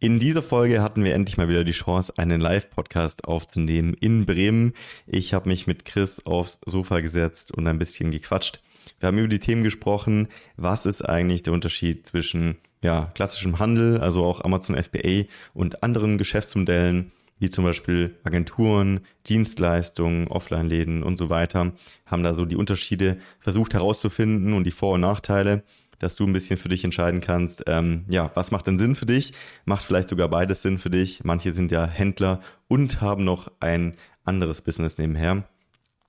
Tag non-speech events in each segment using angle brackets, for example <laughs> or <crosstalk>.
In dieser Folge hatten wir endlich mal wieder die Chance, einen Live-Podcast aufzunehmen in Bremen. Ich habe mich mit Chris aufs Sofa gesetzt und ein bisschen gequatscht. Wir haben über die Themen gesprochen. Was ist eigentlich der Unterschied zwischen ja, klassischem Handel, also auch Amazon FBA und anderen Geschäftsmodellen, wie zum Beispiel Agenturen, Dienstleistungen, Offline-Läden und so weiter, haben da so die Unterschiede versucht herauszufinden und die Vor- und Nachteile dass du ein bisschen für dich entscheiden kannst, ähm, ja, was macht denn Sinn für dich? Macht vielleicht sogar beides Sinn für dich. Manche sind ja Händler und haben noch ein anderes Business nebenher.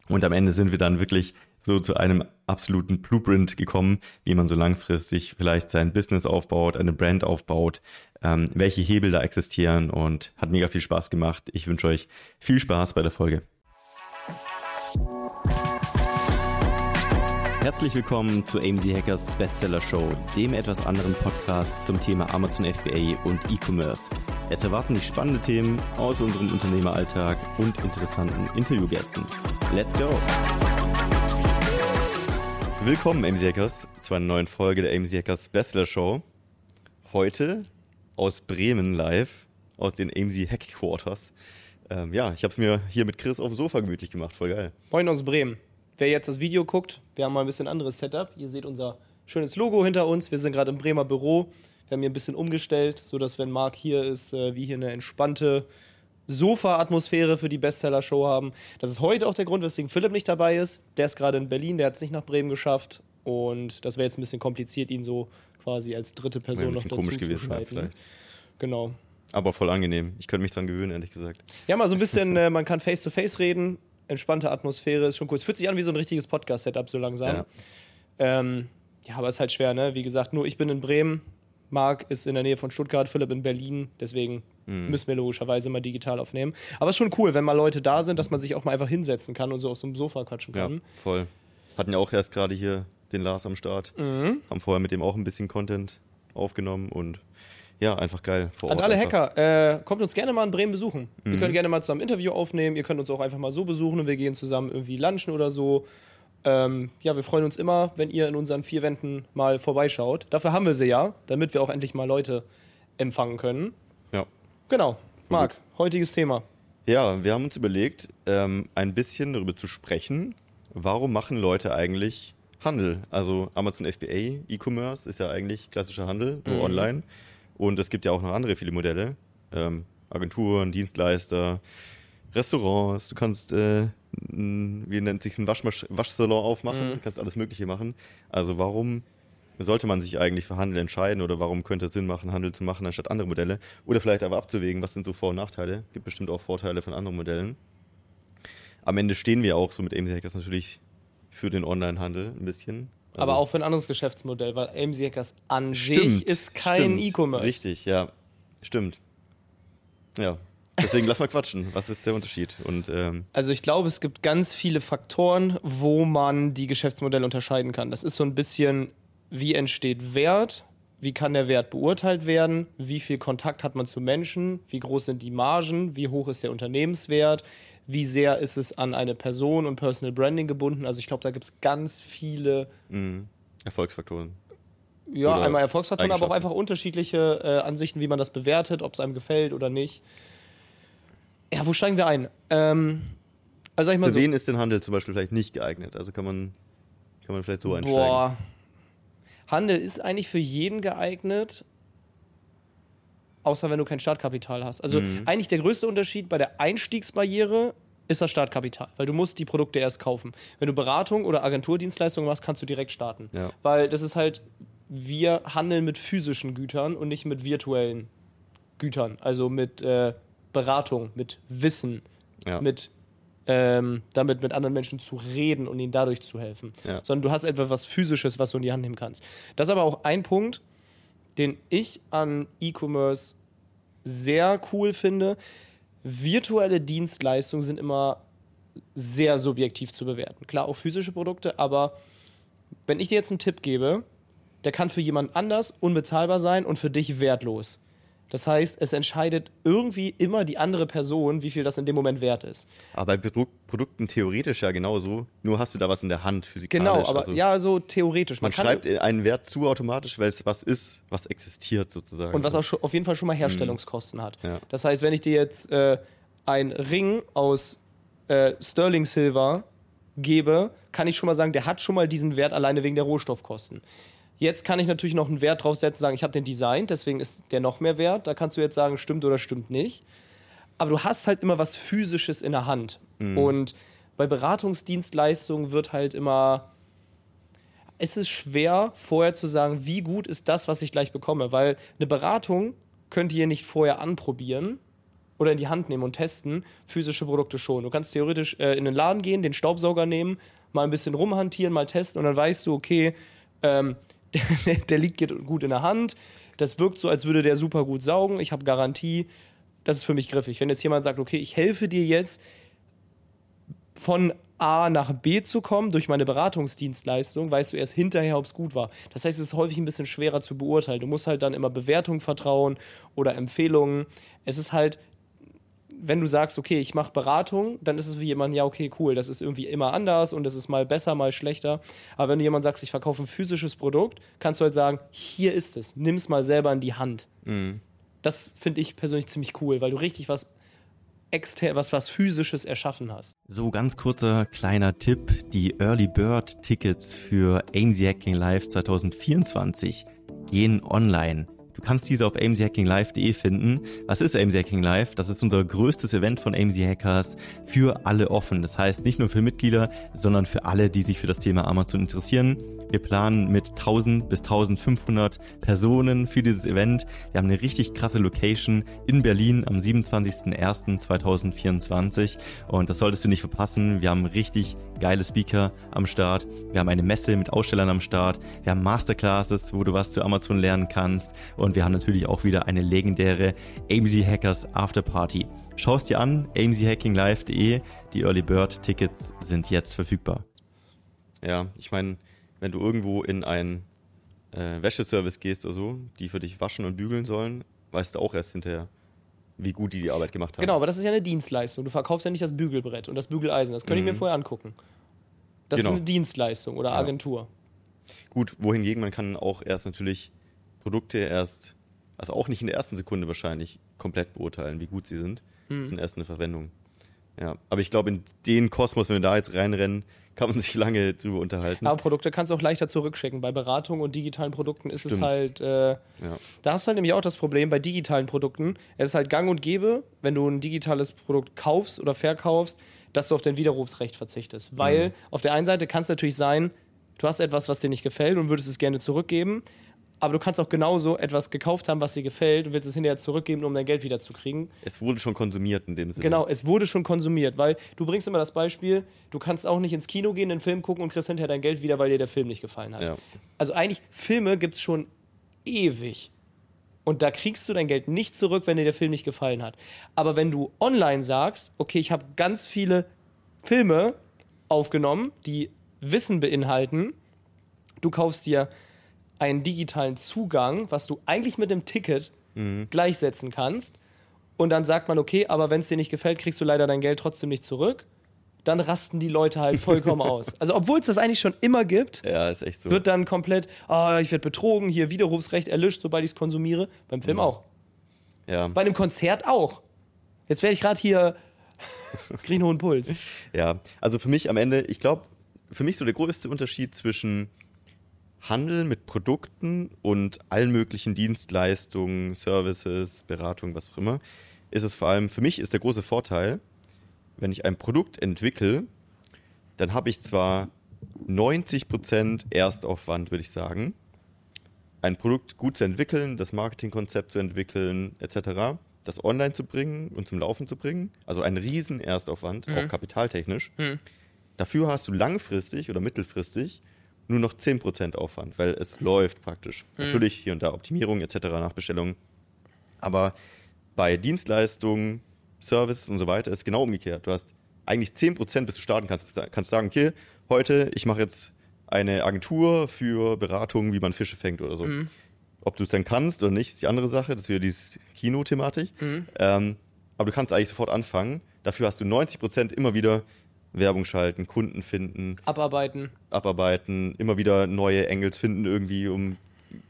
Und am Ende sind wir dann wirklich so zu einem absoluten Blueprint gekommen, wie man so langfristig vielleicht sein Business aufbaut, eine Brand aufbaut, ähm, welche Hebel da existieren und hat mega viel Spaß gemacht. Ich wünsche euch viel Spaß bei der Folge. Herzlich willkommen zu AMZ Hackers Bestseller Show, dem etwas anderen Podcast zum Thema Amazon FBA und E-Commerce. Es erwarten dich spannende Themen aus unserem Unternehmeralltag und interessanten Interviewgästen. Let's go! Willkommen AMZ Hackers zu einer neuen Folge der AMZ Hackers Bestseller Show. Heute aus Bremen live, aus den AMZ Headquarters. Ähm, ja, ich habe es mir hier mit Chris auf dem Sofa gemütlich gemacht, voll geil. Moin aus Bremen wer jetzt das Video guckt, wir haben mal ein bisschen anderes Setup. Ihr seht unser schönes Logo hinter uns. Wir sind gerade im Bremer Büro. Wir haben hier ein bisschen umgestellt, sodass, wenn Marc hier ist, äh, wir hier eine entspannte Sofa-Atmosphäre für die Bestseller-Show haben. Das ist heute auch der Grund, weswegen Philipp nicht dabei ist. Der ist gerade in Berlin, der hat es nicht nach Bremen geschafft. Und das wäre jetzt ein bisschen kompliziert, ihn so quasi als dritte Person ein noch dazu komisch zu gewesen, schneiden. vielleicht. Genau. Aber voll angenehm. Ich könnte mich dran gewöhnen, ehrlich gesagt. Ja, mal so ein bisschen, äh, man kann face-to-face reden entspannte Atmosphäre, ist schon cool. Es fühlt sich an wie so ein richtiges Podcast-Setup so langsam. Ja. Ähm, ja, aber es ist halt schwer, ne? Wie gesagt, nur ich bin in Bremen, Marc ist in der Nähe von Stuttgart, Philipp in Berlin, deswegen mhm. müssen wir logischerweise mal digital aufnehmen. Aber es ist schon cool, wenn mal Leute da sind, dass man sich auch mal einfach hinsetzen kann und so auf so einem Sofa quatschen kann. Ja, voll. Hatten ja auch erst gerade hier den Lars am Start. Mhm. Haben vorher mit dem auch ein bisschen Content aufgenommen und ja, einfach geil. Vor Ort An alle einfach. Hacker, äh, kommt uns gerne mal in Bremen besuchen. Mhm. Wir können gerne mal zusammen ein Interview aufnehmen. Ihr könnt uns auch einfach mal so besuchen und wir gehen zusammen irgendwie lunchen oder so. Ähm, ja, wir freuen uns immer, wenn ihr in unseren vier Wänden mal vorbeischaut. Dafür haben wir sie ja, damit wir auch endlich mal Leute empfangen können. Ja. Genau. Marc, heutiges Thema. Ja, wir haben uns überlegt, ähm, ein bisschen darüber zu sprechen, warum machen Leute eigentlich Handel? Also Amazon FBA, E-Commerce ist ja eigentlich klassischer Handel, nur mhm. online. Und es gibt ja auch noch andere viele Modelle. Ähm, Agenturen, Dienstleister, Restaurants. Du kannst, äh, wie nennt sich ein Waschmasch Waschsalon aufmachen, mhm. kannst alles Mögliche machen. Also warum sollte man sich eigentlich für Handel entscheiden oder warum könnte es Sinn machen, Handel zu machen anstatt andere Modelle? Oder vielleicht aber abzuwägen, was sind so Vor- und Nachteile? Gibt bestimmt auch Vorteile von anderen Modellen. Am Ende stehen wir auch so mit AMC Hackers natürlich für den Online-Handel ein bisschen. Also aber auch für ein anderes Geschäftsmodell, weil AMC Hackers an stimmt, sich ist kein E-Commerce. Richtig, ja. Stimmt. Ja. Deswegen lass mal quatschen. Was ist der Unterschied? Und, ähm also ich glaube, es gibt ganz viele Faktoren, wo man die Geschäftsmodelle unterscheiden kann. Das ist so ein bisschen, wie entsteht Wert, wie kann der Wert beurteilt werden, wie viel Kontakt hat man zu Menschen, wie groß sind die Margen, wie hoch ist der Unternehmenswert, wie sehr ist es an eine Person und Personal Branding gebunden. Also ich glaube, da gibt es ganz viele mhm. Erfolgsfaktoren. Ja, oder einmal Erfolgsfaktoren, aber auch einfach unterschiedliche äh, Ansichten, wie man das bewertet, ob es einem gefällt oder nicht. Ja, wo steigen wir ein? Ähm, also sag ich mal Für so, wen ist denn Handel zum Beispiel vielleicht nicht geeignet? Also kann man, kann man vielleicht so einsteigen. Boah. Handel ist eigentlich für jeden geeignet, außer wenn du kein Startkapital hast. Also mhm. eigentlich der größte Unterschied bei der Einstiegsbarriere ist das Startkapital, weil du musst die Produkte erst kaufen. Wenn du Beratung oder Agenturdienstleistungen machst, kannst du direkt starten. Ja. Weil das ist halt, wir handeln mit physischen Gütern und nicht mit virtuellen Gütern. Also mit äh, Beratung, mit Wissen, ja. mit ähm, damit mit anderen Menschen zu reden und ihnen dadurch zu helfen. Ja. Sondern du hast etwas was Physisches, was du in die Hand nehmen kannst. Das ist aber auch ein Punkt, den ich an E-Commerce sehr cool finde. Virtuelle Dienstleistungen sind immer sehr subjektiv zu bewerten. Klar, auch physische Produkte, aber wenn ich dir jetzt einen Tipp gebe, der kann für jemand anders unbezahlbar sein und für dich wertlos. Das heißt, es entscheidet irgendwie immer die andere Person, wie viel das in dem Moment wert ist. Aber bei Produ Produkten theoretisch ja genauso, nur hast du da was in der Hand physikalisch. Genau, aber also ja, so theoretisch. Man, man schreibt einen Wert zu automatisch, weil es was ist, was existiert sozusagen. Und was auch auf jeden Fall schon mal mhm. Herstellungskosten mhm. hat. Ja. Das heißt, wenn ich dir jetzt äh, einen Ring aus äh, Sterling Silver gebe, kann ich schon mal sagen, der hat schon mal diesen Wert alleine wegen der Rohstoffkosten. Jetzt kann ich natürlich noch einen Wert draufsetzen, sagen, ich habe den Design, deswegen ist der noch mehr wert. Da kannst du jetzt sagen, stimmt oder stimmt nicht. Aber du hast halt immer was Physisches in der Hand. Mhm. Und bei Beratungsdienstleistungen wird halt immer. Es ist schwer, vorher zu sagen, wie gut ist das, was ich gleich bekomme. Weil eine Beratung könnt ihr nicht vorher anprobieren oder in die Hand nehmen und testen. Physische Produkte schon. Du kannst theoretisch äh, in den Laden gehen, den Staubsauger nehmen, mal ein bisschen rumhantieren, mal testen und dann weißt du, okay, ähm, der, <laughs> der liegt gut in der Hand. Das wirkt so, als würde der super gut saugen. Ich habe Garantie. Das ist für mich griffig. Wenn jetzt jemand sagt, okay, ich helfe dir jetzt von A nach B zu kommen durch meine Beratungsdienstleistung, weißt du erst hinterher, ob es gut war. Das heißt, es ist häufig ein bisschen schwerer zu beurteilen. Du musst halt dann immer Bewertungen vertrauen oder Empfehlungen. Es ist halt wenn du sagst, okay, ich mache Beratung, dann ist es wie jemand, ja, okay, cool, das ist irgendwie immer anders und es ist mal besser, mal schlechter. Aber wenn du jemand sagst, ich verkaufe ein physisches Produkt, kannst du halt sagen, hier ist es, nimm es mal selber in die Hand. Mhm. Das finde ich persönlich ziemlich cool, weil du richtig was extern, was, was physisches erschaffen hast. So, ganz kurzer kleiner Tipp. Die Early Bird Tickets für AMZ Hacking Live 2024 gehen online. Du kannst diese auf amchackinglive.de finden. Was ist AMZ Hacking Live? Das ist unser größtes Event von AMZ Hackers für alle offen. Das heißt nicht nur für Mitglieder, sondern für alle, die sich für das Thema Amazon interessieren. Wir planen mit 1000 bis 1500 Personen für dieses Event. Wir haben eine richtig krasse Location in Berlin am 27.01.2024 und das solltest du nicht verpassen. Wir haben richtig geile Speaker am Start. Wir haben eine Messe mit Ausstellern am Start. Wir haben Masterclasses, wo du was zu Amazon lernen kannst und wir haben natürlich auch wieder eine legendäre AMZ Hackers Afterparty. Schau es dir an, amzhackinglive.de. Die Early Bird Tickets sind jetzt verfügbar. Ja, ich meine, wenn du irgendwo in einen äh, Wäscheservice gehst oder so, die für dich waschen und bügeln sollen, weißt du auch erst hinterher, wie gut die die Arbeit gemacht haben. Genau, aber das ist ja eine Dienstleistung. Du verkaufst ja nicht das Bügelbrett und das Bügeleisen. Das könnte mhm. ich mir mhm. vorher angucken. Das genau. ist eine Dienstleistung oder Agentur. Ja. Gut, wohingegen man kann auch erst natürlich Produkte erst, also auch nicht in der ersten Sekunde wahrscheinlich komplett beurteilen, wie gut sie sind. Mhm. Das ist erst eine Verwendung. Ja, aber ich glaube, in den Kosmos, wenn wir da jetzt reinrennen, kann man sich lange drüber unterhalten. Aber Produkte kannst du auch leichter zurückschicken. Bei Beratung und digitalen Produkten ist Stimmt. es halt. Äh, ja. Da hast du halt nämlich auch das Problem bei digitalen Produkten. Es ist halt gang und gäbe, wenn du ein digitales Produkt kaufst oder verkaufst, dass du auf dein Widerrufsrecht verzichtest. Weil mhm. auf der einen Seite kann es natürlich sein, du hast etwas, was dir nicht gefällt und würdest es gerne zurückgeben aber du kannst auch genauso etwas gekauft haben, was dir gefällt und willst es hinterher zurückgeben, um dein Geld wieder zu kriegen. Es wurde schon konsumiert in dem Sinne. Genau, es wurde schon konsumiert, weil du bringst immer das Beispiel, du kannst auch nicht ins Kino gehen, einen Film gucken und kriegst hinterher dein Geld wieder, weil dir der Film nicht gefallen hat. Ja. Also eigentlich, Filme gibt es schon ewig. Und da kriegst du dein Geld nicht zurück, wenn dir der Film nicht gefallen hat. Aber wenn du online sagst, okay, ich habe ganz viele Filme aufgenommen, die Wissen beinhalten, du kaufst dir einen digitalen Zugang, was du eigentlich mit dem Ticket mhm. gleichsetzen kannst. Und dann sagt man, okay, aber wenn es dir nicht gefällt, kriegst du leider dein Geld trotzdem nicht zurück. Dann rasten die Leute halt vollkommen <laughs> aus. Also, obwohl es das eigentlich schon immer gibt, ja, so. wird dann komplett, oh, ich werde betrogen, hier Widerrufsrecht erlischt, sobald ich es konsumiere. Beim Film mhm. auch. Ja. Bei einem Konzert auch. Jetzt werde ich gerade hier, <laughs> kriege hohen Puls. Ja, also für mich am Ende, ich glaube, für mich so der größte Unterschied zwischen Handel mit Produkten und allen möglichen Dienstleistungen, Services, Beratung, was auch immer, ist es vor allem, für mich ist der große Vorteil, wenn ich ein Produkt entwickle, dann habe ich zwar 90% Erstaufwand, würde ich sagen, ein Produkt gut zu entwickeln, das Marketingkonzept zu entwickeln, etc., das online zu bringen und zum Laufen zu bringen, also ein riesen Erstaufwand, mhm. auch kapitaltechnisch. Mhm. Dafür hast du langfristig oder mittelfristig nur noch 10% Aufwand, weil es läuft praktisch. Mhm. Natürlich hier und da Optimierung etc. Nachbestellungen. Aber bei Dienstleistungen, Services und so weiter ist genau umgekehrt. Du hast eigentlich 10% bis du starten kannst. Kannst sagen, okay, heute, ich mache jetzt eine Agentur für Beratung, wie man Fische fängt oder so. Mhm. Ob du es dann kannst oder nicht, ist die andere Sache. Das wäre diese Kino-Thematik. Mhm. Ähm, aber du kannst eigentlich sofort anfangen. Dafür hast du 90 Prozent immer wieder Werbung schalten, Kunden finden. Abarbeiten. Abarbeiten, immer wieder neue Engels finden irgendwie, um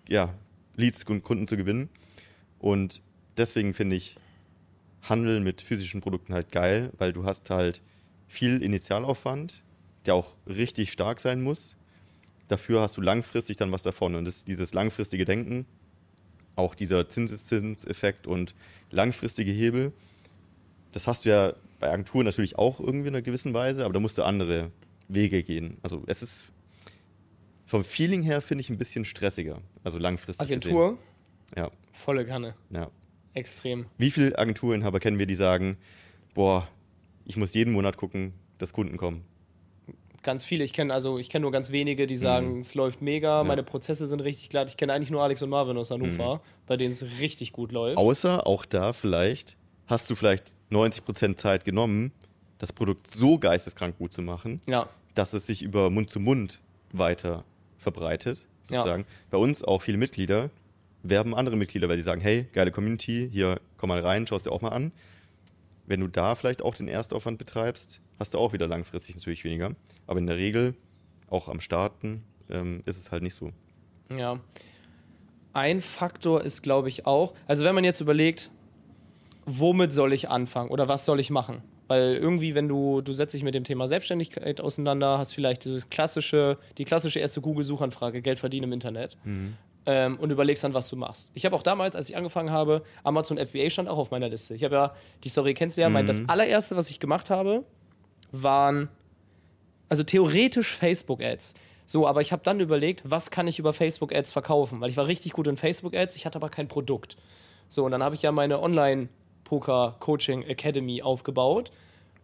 ja, Leads und Kunden zu gewinnen. Und deswegen finde ich Handel mit physischen Produkten halt geil, weil du hast halt viel Initialaufwand, der auch richtig stark sein muss. Dafür hast du langfristig dann was davon. Und das, dieses langfristige Denken, auch dieser Zinseszinseffekt und langfristige Hebel, das hast du ja bei Agenturen natürlich auch irgendwie in einer gewissen Weise, aber da musst du andere Wege gehen. Also es ist vom Feeling her finde ich ein bisschen stressiger, also langfristig. Agentur? Gesehen. Ja. Volle Kanne. Ja. Extrem. Wie viele Agenturinhaber kennen wir, die sagen, boah, ich muss jeden Monat gucken, dass Kunden kommen? Ganz viele. Ich kenne also ich kenne nur ganz wenige, die sagen, mhm. es läuft mega, ja. meine Prozesse sind richtig glatt. Ich kenne eigentlich nur Alex und Marvin aus Hannover, mhm. bei denen es richtig gut läuft. Außer auch da vielleicht hast du vielleicht 90% Zeit genommen, das Produkt so geisteskrank gut zu machen, ja. dass es sich über Mund zu Mund weiter verbreitet, sozusagen. Ja. Bei uns auch viele Mitglieder werben andere Mitglieder, weil sie sagen, hey, geile Community, hier komm mal rein, schau es dir auch mal an. Wenn du da vielleicht auch den Erstaufwand betreibst, hast du auch wieder langfristig natürlich weniger. Aber in der Regel, auch am Starten, ähm, ist es halt nicht so. Ja. Ein Faktor ist, glaube ich, auch, also wenn man jetzt überlegt, womit soll ich anfangen oder was soll ich machen? Weil irgendwie, wenn du, du setzt dich mit dem Thema Selbstständigkeit auseinander, hast vielleicht diese klassische, die klassische erste Google-Suchanfrage, Geld verdienen im Internet. Mhm. Ähm, und überlegst dann, was du machst. Ich habe auch damals, als ich angefangen habe, Amazon FBA stand auch auf meiner Liste. Ich habe ja, die Story kennst du ja, mhm. mein, das allererste, was ich gemacht habe, waren, also theoretisch Facebook-Ads. So, aber ich habe dann überlegt, was kann ich über Facebook-Ads verkaufen? Weil ich war richtig gut in Facebook-Ads, ich hatte aber kein Produkt. So, und dann habe ich ja meine Online- Poker Coaching Academy aufgebaut,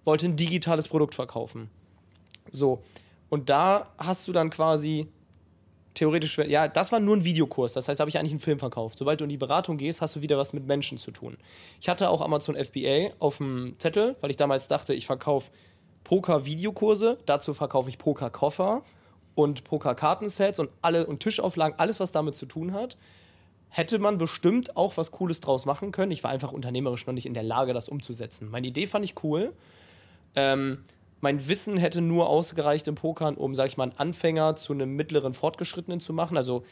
wollte ein digitales Produkt verkaufen. So, und da hast du dann quasi theoretisch, ja, das war nur ein Videokurs, das heißt, habe ich eigentlich einen Film verkauft. Sobald du in die Beratung gehst, hast du wieder was mit Menschen zu tun. Ich hatte auch Amazon FBA auf dem Zettel, weil ich damals dachte, ich verkaufe Poker-Videokurse, dazu verkaufe ich Poker-Koffer und Poker-Kartensets und alle und Tischauflagen, alles, was damit zu tun hat hätte man bestimmt auch was Cooles draus machen können. Ich war einfach unternehmerisch noch nicht in der Lage, das umzusetzen. Meine Idee fand ich cool. Ähm, mein Wissen hätte nur ausgereicht im Pokern, um, sag ich mal, einen Anfänger zu einem mittleren Fortgeschrittenen zu machen. Also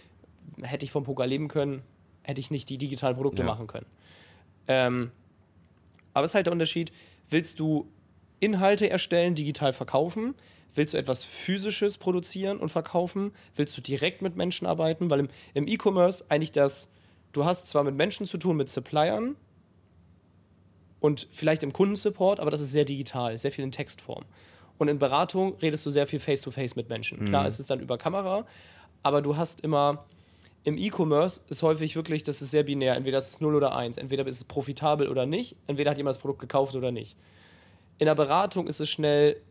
hätte ich vom Poker leben können, hätte ich nicht die digitalen Produkte ja. machen können. Ähm, aber es ist halt der Unterschied, willst du Inhalte erstellen, digital verkaufen? Willst du etwas Physisches produzieren und verkaufen? Willst du direkt mit Menschen arbeiten? Weil im E-Commerce eigentlich das du hast zwar mit Menschen zu tun, mit Suppliern und vielleicht im Kundensupport, aber das ist sehr digital, sehr viel in Textform. Und in Beratung redest du sehr viel face-to-face -face mit Menschen. Mhm. Klar, es ist dann über Kamera, aber du hast immer im E-Commerce ist häufig wirklich, das ist sehr binär. Entweder ist es 0 oder 1. Entweder ist es profitabel oder nicht. Entweder hat jemand das Produkt gekauft oder nicht. In der Beratung ist es schnell,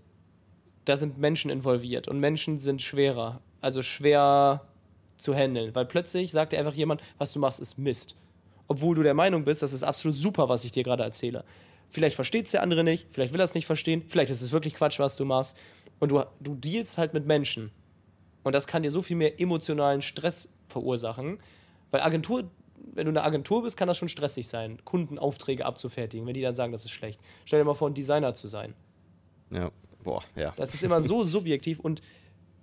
da sind Menschen involviert und Menschen sind schwerer. Also schwer zu handeln. Weil plötzlich sagt dir einfach jemand, was du machst, ist Mist. Obwohl du der Meinung bist, das ist absolut super, was ich dir gerade erzähle. Vielleicht versteht es der andere nicht, vielleicht will er es nicht verstehen, vielleicht ist es wirklich Quatsch, was du machst. Und du, du dealst halt mit Menschen. Und das kann dir so viel mehr emotionalen Stress verursachen. Weil Agentur, wenn du eine Agentur bist, kann das schon stressig sein, Kundenaufträge abzufertigen, wenn die dann sagen, das ist schlecht. Stell dir mal vor, ein Designer zu sein. Ja, boah, ja. Das ist immer so subjektiv und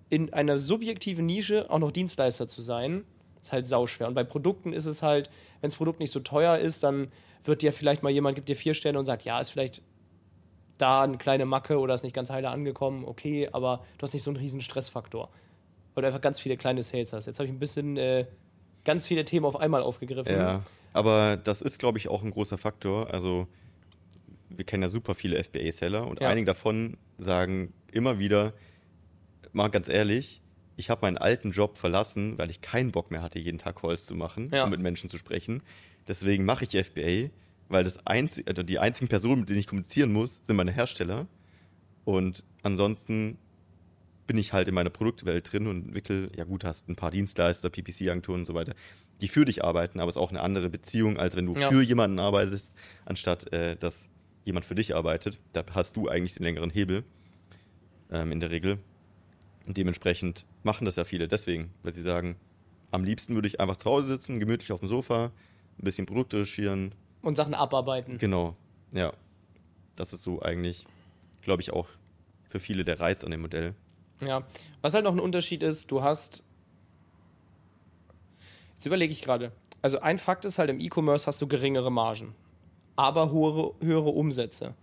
in einer subjektiven Nische auch noch Dienstleister zu sein, ist halt sauschwer. Und bei Produkten ist es halt, wenn das Produkt nicht so teuer ist, dann wird dir vielleicht mal jemand, gibt dir vier Sterne und sagt, ja, ist vielleicht da eine kleine Macke oder ist nicht ganz heile angekommen, okay, aber du hast nicht so einen riesen Stressfaktor. Weil du einfach ganz viele kleine Sales hast. Jetzt habe ich ein bisschen äh, ganz viele Themen auf einmal aufgegriffen. Ja, aber das ist, glaube ich, auch ein großer Faktor. Also wir kennen ja super viele FBA-Seller und ja. einige davon sagen immer wieder, mal ganz ehrlich, ich habe meinen alten Job verlassen, weil ich keinen Bock mehr hatte, jeden Tag Calls zu machen ja. und mit Menschen zu sprechen. Deswegen mache ich FBA, weil das einzig, also die einzigen Personen, mit denen ich kommunizieren muss, sind meine Hersteller. Und ansonsten bin ich halt in meiner Produktwelt drin und entwickle, ja gut, hast ein paar Dienstleister, PPC-Agenturen und so weiter, die für dich arbeiten, aber es ist auch eine andere Beziehung, als wenn du ja. für jemanden arbeitest, anstatt äh, dass jemand für dich arbeitet. Da hast du eigentlich den längeren Hebel ähm, in der Regel. Und dementsprechend machen das ja viele deswegen, weil sie sagen, am liebsten würde ich einfach zu Hause sitzen, gemütlich auf dem Sofa, ein bisschen Produkte recherchieren. Und Sachen abarbeiten. Genau, ja. Das ist so eigentlich, glaube ich, auch für viele der Reiz an dem Modell. Ja, was halt noch ein Unterschied ist, du hast. Jetzt überlege ich gerade. Also ein Fakt ist halt, im E-Commerce hast du geringere Margen, aber höhere, höhere Umsätze.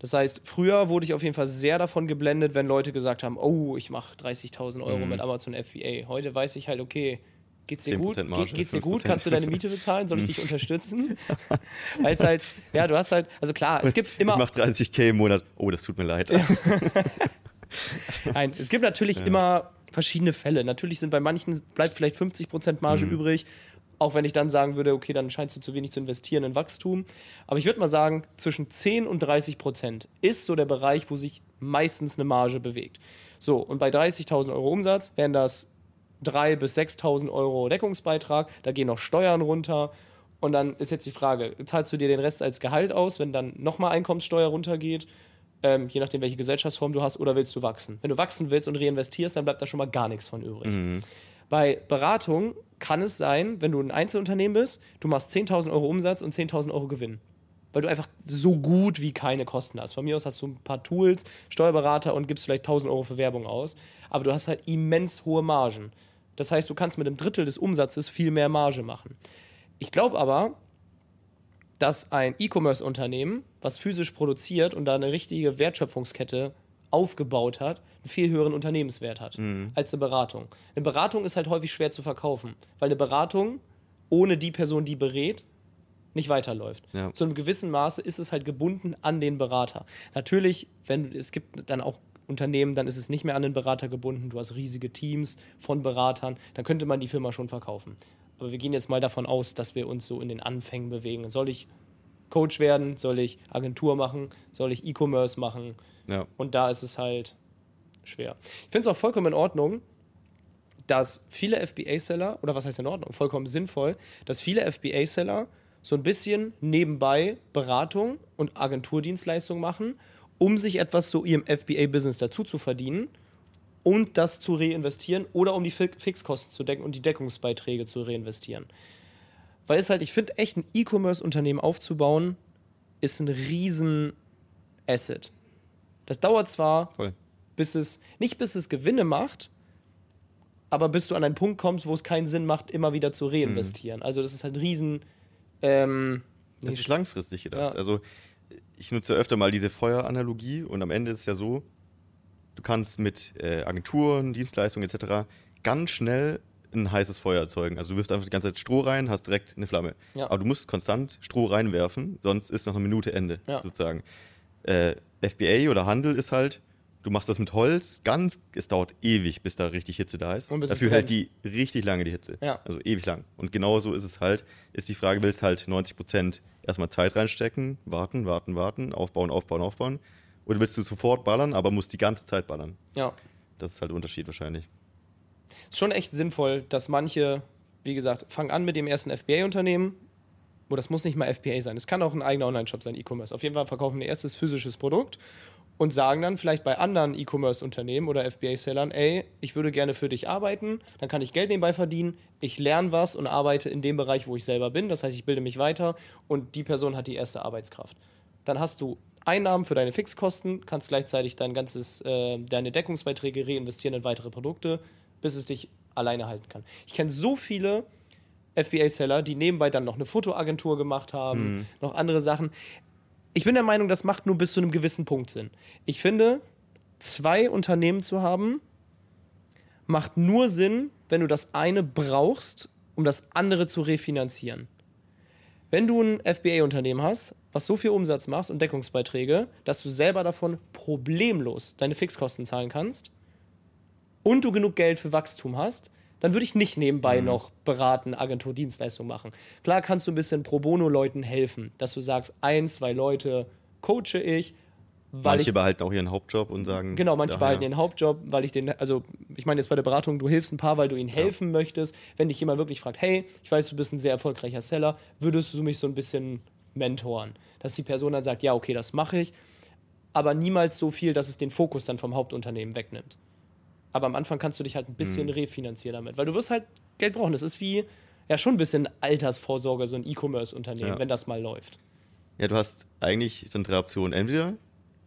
Das heißt, früher wurde ich auf jeden Fall sehr davon geblendet, wenn Leute gesagt haben, oh, ich mache 30.000 Euro mhm. mit Amazon FBA. Heute weiß ich halt, okay, geht's dir gut? Marge, Ge geht's dir gut? Kannst du deine Miete bezahlen? Soll ich dich unterstützen? <laughs> Weil es halt, ja, du hast halt, also klar, es gibt immer. Ich mach 30k im Monat. Oh, das tut mir leid. <laughs> Nein, es gibt natürlich ja. immer verschiedene Fälle. Natürlich sind bei manchen, bleibt vielleicht 50% Marge mhm. übrig auch wenn ich dann sagen würde, okay, dann scheinst du zu wenig zu investieren in Wachstum. Aber ich würde mal sagen, zwischen 10 und 30 Prozent ist so der Bereich, wo sich meistens eine Marge bewegt. So, und bei 30.000 Euro Umsatz wären das 3.000 bis 6.000 Euro Deckungsbeitrag. Da gehen noch Steuern runter. Und dann ist jetzt die Frage, zahlst du dir den Rest als Gehalt aus, wenn dann nochmal Einkommenssteuer runtergeht? Ähm, je nachdem, welche Gesellschaftsform du hast, oder willst du wachsen? Wenn du wachsen willst und reinvestierst, dann bleibt da schon mal gar nichts von übrig. Mhm. Bei Beratung kann es sein, wenn du ein Einzelunternehmen bist, du machst 10.000 Euro Umsatz und 10.000 Euro Gewinn. Weil du einfach so gut wie keine Kosten hast. Von mir aus hast du ein paar Tools, Steuerberater und gibst vielleicht 1.000 Euro für Werbung aus. Aber du hast halt immens hohe Margen. Das heißt, du kannst mit einem Drittel des Umsatzes viel mehr Marge machen. Ich glaube aber, dass ein E-Commerce-Unternehmen, was physisch produziert und da eine richtige Wertschöpfungskette aufgebaut hat, einen viel höheren Unternehmenswert hat mhm. als eine Beratung. Eine Beratung ist halt häufig schwer zu verkaufen, weil eine Beratung ohne die Person, die berät, nicht weiterläuft. Ja. Zu einem gewissen Maße ist es halt gebunden an den Berater. Natürlich, wenn es gibt dann auch Unternehmen, dann ist es nicht mehr an den Berater gebunden. Du hast riesige Teams von Beratern, dann könnte man die Firma schon verkaufen. Aber wir gehen jetzt mal davon aus, dass wir uns so in den Anfängen bewegen. Soll ich Coach werden? Soll ich Agentur machen? Soll ich E-Commerce machen? Ja. Und da ist es halt schwer. Ich finde es auch vollkommen in Ordnung, dass viele FBA-Seller, oder was heißt in Ordnung, vollkommen sinnvoll, dass viele FBA-Seller so ein bisschen nebenbei Beratung und Agenturdienstleistungen machen, um sich etwas zu ihrem FBA-Business dazu zu verdienen und das zu reinvestieren oder um die Fixkosten zu decken und die Deckungsbeiträge zu reinvestieren. Weil es halt, ich finde, echt ein E-Commerce-Unternehmen aufzubauen, ist ein riesen Asset. Das dauert zwar, Voll. bis es, nicht bis es Gewinne macht, aber bis du an einen Punkt kommst, wo es keinen Sinn macht, immer wieder zu reinvestieren. Mhm. Also das ist halt ein riesen. Ähm, das ist langfristig gedacht. Ja. Also ich nutze öfter mal diese Feueranalogie und am Ende ist es ja so, du kannst mit äh, Agenturen, Dienstleistungen etc. ganz schnell ein heißes Feuer erzeugen. Also du wirfst einfach die ganze Zeit Stroh rein, hast direkt eine Flamme. Ja. Aber du musst konstant Stroh reinwerfen, sonst ist noch eine Minute Ende, ja. sozusagen. Äh, FBA oder Handel ist halt, du machst das mit Holz, ganz, es dauert ewig, bis da richtig Hitze da ist. Und Dafür hält die richtig lange die Hitze. Ja. Also ewig lang. Und genauso ist es halt, ist die Frage, willst halt 90 Prozent erstmal Zeit reinstecken, warten, warten, warten, aufbauen, aufbauen, aufbauen. Oder willst du sofort ballern, aber musst die ganze Zeit ballern? Ja. Das ist halt der Unterschied wahrscheinlich. Ist schon echt sinnvoll, dass manche, wie gesagt, fangen an mit dem ersten FBA-Unternehmen, oh, das muss nicht mal FBA sein, es kann auch ein eigener Online-Shop sein, E-Commerce. Auf jeden Fall verkaufen ein erstes physisches Produkt und sagen dann vielleicht bei anderen E-Commerce-Unternehmen oder FBA-Sellern, ey, ich würde gerne für dich arbeiten, dann kann ich Geld nebenbei verdienen, ich lerne was und arbeite in dem Bereich, wo ich selber bin, das heißt, ich bilde mich weiter und die Person hat die erste Arbeitskraft. Dann hast du Einnahmen für deine Fixkosten, kannst gleichzeitig dein ganzes, äh, deine Deckungsbeiträge reinvestieren in weitere Produkte, bis es dich alleine halten kann. Ich kenne so viele FBA-Seller, die nebenbei dann noch eine Fotoagentur gemacht haben, mhm. noch andere Sachen. Ich bin der Meinung, das macht nur bis zu einem gewissen Punkt Sinn. Ich finde, zwei Unternehmen zu haben, macht nur Sinn, wenn du das eine brauchst, um das andere zu refinanzieren. Wenn du ein FBA-Unternehmen hast, was so viel Umsatz machst und Deckungsbeiträge, dass du selber davon problemlos deine Fixkosten zahlen kannst und du genug Geld für Wachstum hast, dann würde ich nicht nebenbei mhm. noch beraten, Agenturdienstleistung machen. Klar kannst du ein bisschen pro bono Leuten helfen, dass du sagst, ein, zwei Leute coache ich. manche ich, behalten auch ihren Hauptjob und sagen. Genau, manche daher. behalten ihren Hauptjob, weil ich den, also ich meine jetzt bei der Beratung, du hilfst ein paar, weil du ihnen helfen ja. möchtest. Wenn dich jemand wirklich fragt, hey, ich weiß, du bist ein sehr erfolgreicher Seller, würdest du mich so ein bisschen mentoren? Dass die Person dann sagt, ja, okay, das mache ich, aber niemals so viel, dass es den Fokus dann vom Hauptunternehmen wegnimmt. Aber am Anfang kannst du dich halt ein bisschen mhm. refinanzieren damit, weil du wirst halt Geld brauchen. Das ist wie ja schon ein bisschen Altersvorsorge, so ein E-Commerce-Unternehmen, ja. wenn das mal läuft. Ja, du hast eigentlich dann drei Optionen. Entweder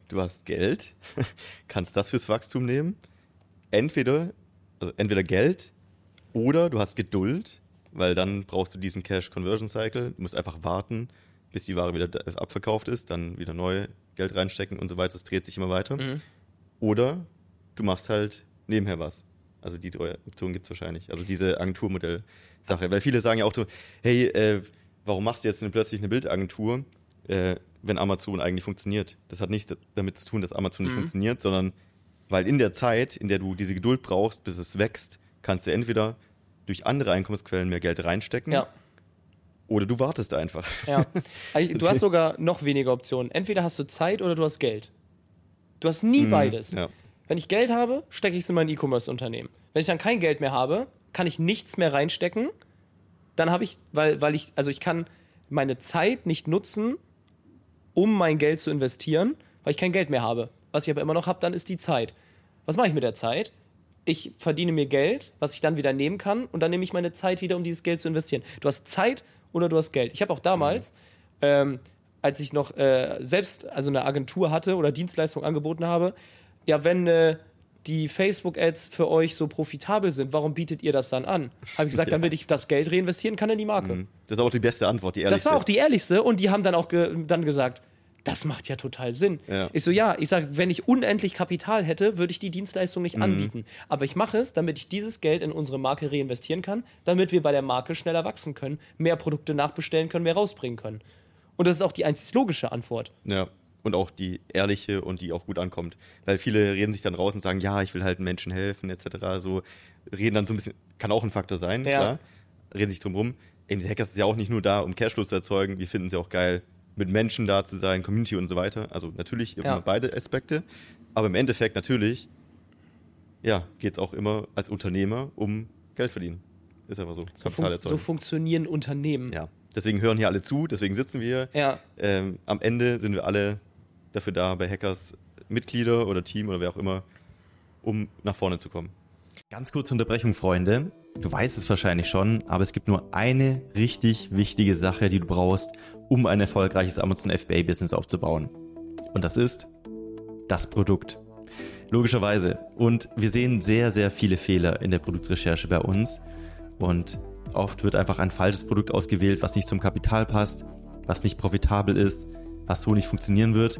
du hast Geld, <laughs> kannst das fürs Wachstum nehmen. Entweder, also entweder Geld oder du hast Geduld, weil dann brauchst du diesen Cash Conversion Cycle. Du musst einfach warten, bis die Ware wieder abverkauft ist, dann wieder neu Geld reinstecken und so weiter. Das dreht sich immer weiter. Mhm. Oder du machst halt nebenher was. Also die drei Optionen gibt es wahrscheinlich. Also diese Agenturmodell-Sache. Weil viele sagen ja auch so, hey, äh, warum machst du jetzt plötzlich eine Bildagentur, äh, wenn Amazon eigentlich funktioniert? Das hat nichts damit zu tun, dass Amazon mhm. nicht funktioniert, sondern weil in der Zeit, in der du diese Geduld brauchst, bis es wächst, kannst du entweder durch andere Einkommensquellen mehr Geld reinstecken. Ja. Oder du wartest einfach. Ja. <laughs> Also, du hast sogar noch weniger Optionen. Entweder hast du Zeit oder du hast Geld. Du hast nie mhm, beides. Ja. Wenn ich Geld habe, stecke ich es in mein E-Commerce-Unternehmen. Wenn ich dann kein Geld mehr habe, kann ich nichts mehr reinstecken. Dann habe ich, weil, weil ich, also ich kann meine Zeit nicht nutzen, um mein Geld zu investieren, weil ich kein Geld mehr habe. Was ich aber immer noch habe, dann ist die Zeit. Was mache ich mit der Zeit? Ich verdiene mir Geld, was ich dann wieder nehmen kann, und dann nehme ich meine Zeit wieder, um dieses Geld zu investieren. Du hast Zeit oder du hast Geld. Ich habe auch damals, mhm. ähm, als ich noch äh, selbst also eine Agentur hatte oder Dienstleistung angeboten habe, ja, wenn äh, die Facebook-Ads für euch so profitabel sind, warum bietet ihr das dann an? Habe ich gesagt, <laughs> ja. damit ich das Geld reinvestieren kann in die Marke. Mhm. Das ist auch die beste Antwort, die ehrlichste. Das war auch die ehrlichste und die haben dann auch ge dann gesagt, das macht ja total Sinn. Ja. Ich so, ja, ich sage, wenn ich unendlich Kapital hätte, würde ich die Dienstleistung nicht mhm. anbieten. Aber ich mache es, damit ich dieses Geld in unsere Marke reinvestieren kann, damit wir bei der Marke schneller wachsen können, mehr Produkte nachbestellen können, mehr rausbringen können. Und das ist auch die einzig logische Antwort. Ja und auch die ehrliche und die auch gut ankommt. Weil viele reden sich dann raus und sagen, ja, ich will halt Menschen helfen, etc. So reden dann so ein bisschen, kann auch ein Faktor sein, ja. klar. Reden sich drum rum. Eben, die Hackers ist ja auch nicht nur da, um Cashflow zu erzeugen. Wir finden es ja auch geil, mit Menschen da zu sein, Community und so weiter. Also natürlich immer ja. beide Aspekte. Aber im Endeffekt natürlich, ja, geht es auch immer als Unternehmer um Geld verdienen. Ist einfach so. So, fun so funktionieren Unternehmen. Ja. Deswegen hören hier alle zu, deswegen sitzen wir. Ja. Ähm, am Ende sind wir alle dafür da, bei Hackers Mitglieder oder Team oder wer auch immer, um nach vorne zu kommen. Ganz kurze Unterbrechung, Freunde. Du weißt es wahrscheinlich schon, aber es gibt nur eine richtig wichtige Sache, die du brauchst, um ein erfolgreiches Amazon FBA-Business aufzubauen. Und das ist das Produkt. Logischerweise. Und wir sehen sehr, sehr viele Fehler in der Produktrecherche bei uns. Und oft wird einfach ein falsches Produkt ausgewählt, was nicht zum Kapital passt, was nicht profitabel ist, was so nicht funktionieren wird.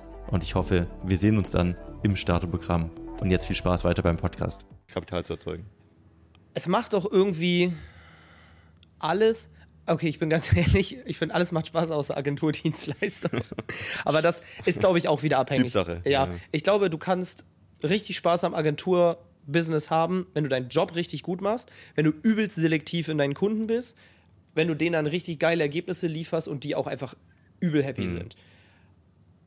und ich hoffe, wir sehen uns dann im Starterprogramm. Und jetzt viel Spaß weiter beim Podcast. Kapital zu erzeugen. Es macht doch irgendwie alles. Okay, ich bin ganz <laughs> ehrlich, ich finde, alles macht Spaß außer Agenturdienstleistung. <laughs> Aber das ist, glaube ich, auch wieder abhängig. Typsache. Ja, ja, ich glaube, du kannst richtig Spaß am Agenturbusiness haben, wenn du deinen Job richtig gut machst, wenn du übelst selektiv in deinen Kunden bist, wenn du denen dann richtig geile Ergebnisse lieferst und die auch einfach übel happy mhm. sind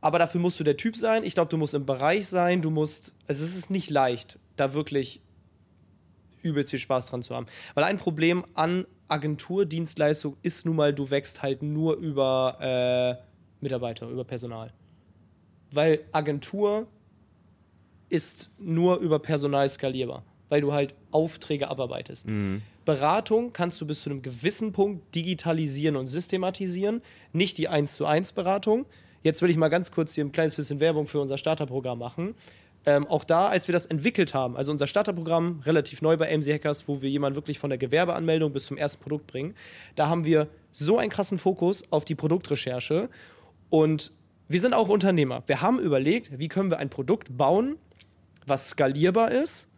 aber dafür musst du der Typ sein. Ich glaube, du musst im Bereich sein. Du musst, also es ist nicht leicht, da wirklich übelst viel Spaß dran zu haben. Weil ein Problem an Agenturdienstleistung ist nun mal, du wächst halt nur über äh, Mitarbeiter, über Personal. Weil Agentur ist nur über Personal skalierbar, weil du halt Aufträge abarbeitest. Mhm. Beratung kannst du bis zu einem gewissen Punkt digitalisieren und systematisieren, nicht die 1 zu 1 Beratung, Jetzt will ich mal ganz kurz hier ein kleines bisschen Werbung für unser Starterprogramm machen. Ähm, auch da, als wir das entwickelt haben, also unser Starterprogramm, relativ neu bei AMC Hackers, wo wir jemanden wirklich von der Gewerbeanmeldung bis zum ersten Produkt bringen, da haben wir so einen krassen Fokus auf die Produktrecherche. Und wir sind auch Unternehmer. Wir haben überlegt, wie können wir ein Produkt bauen, was skalierbar ist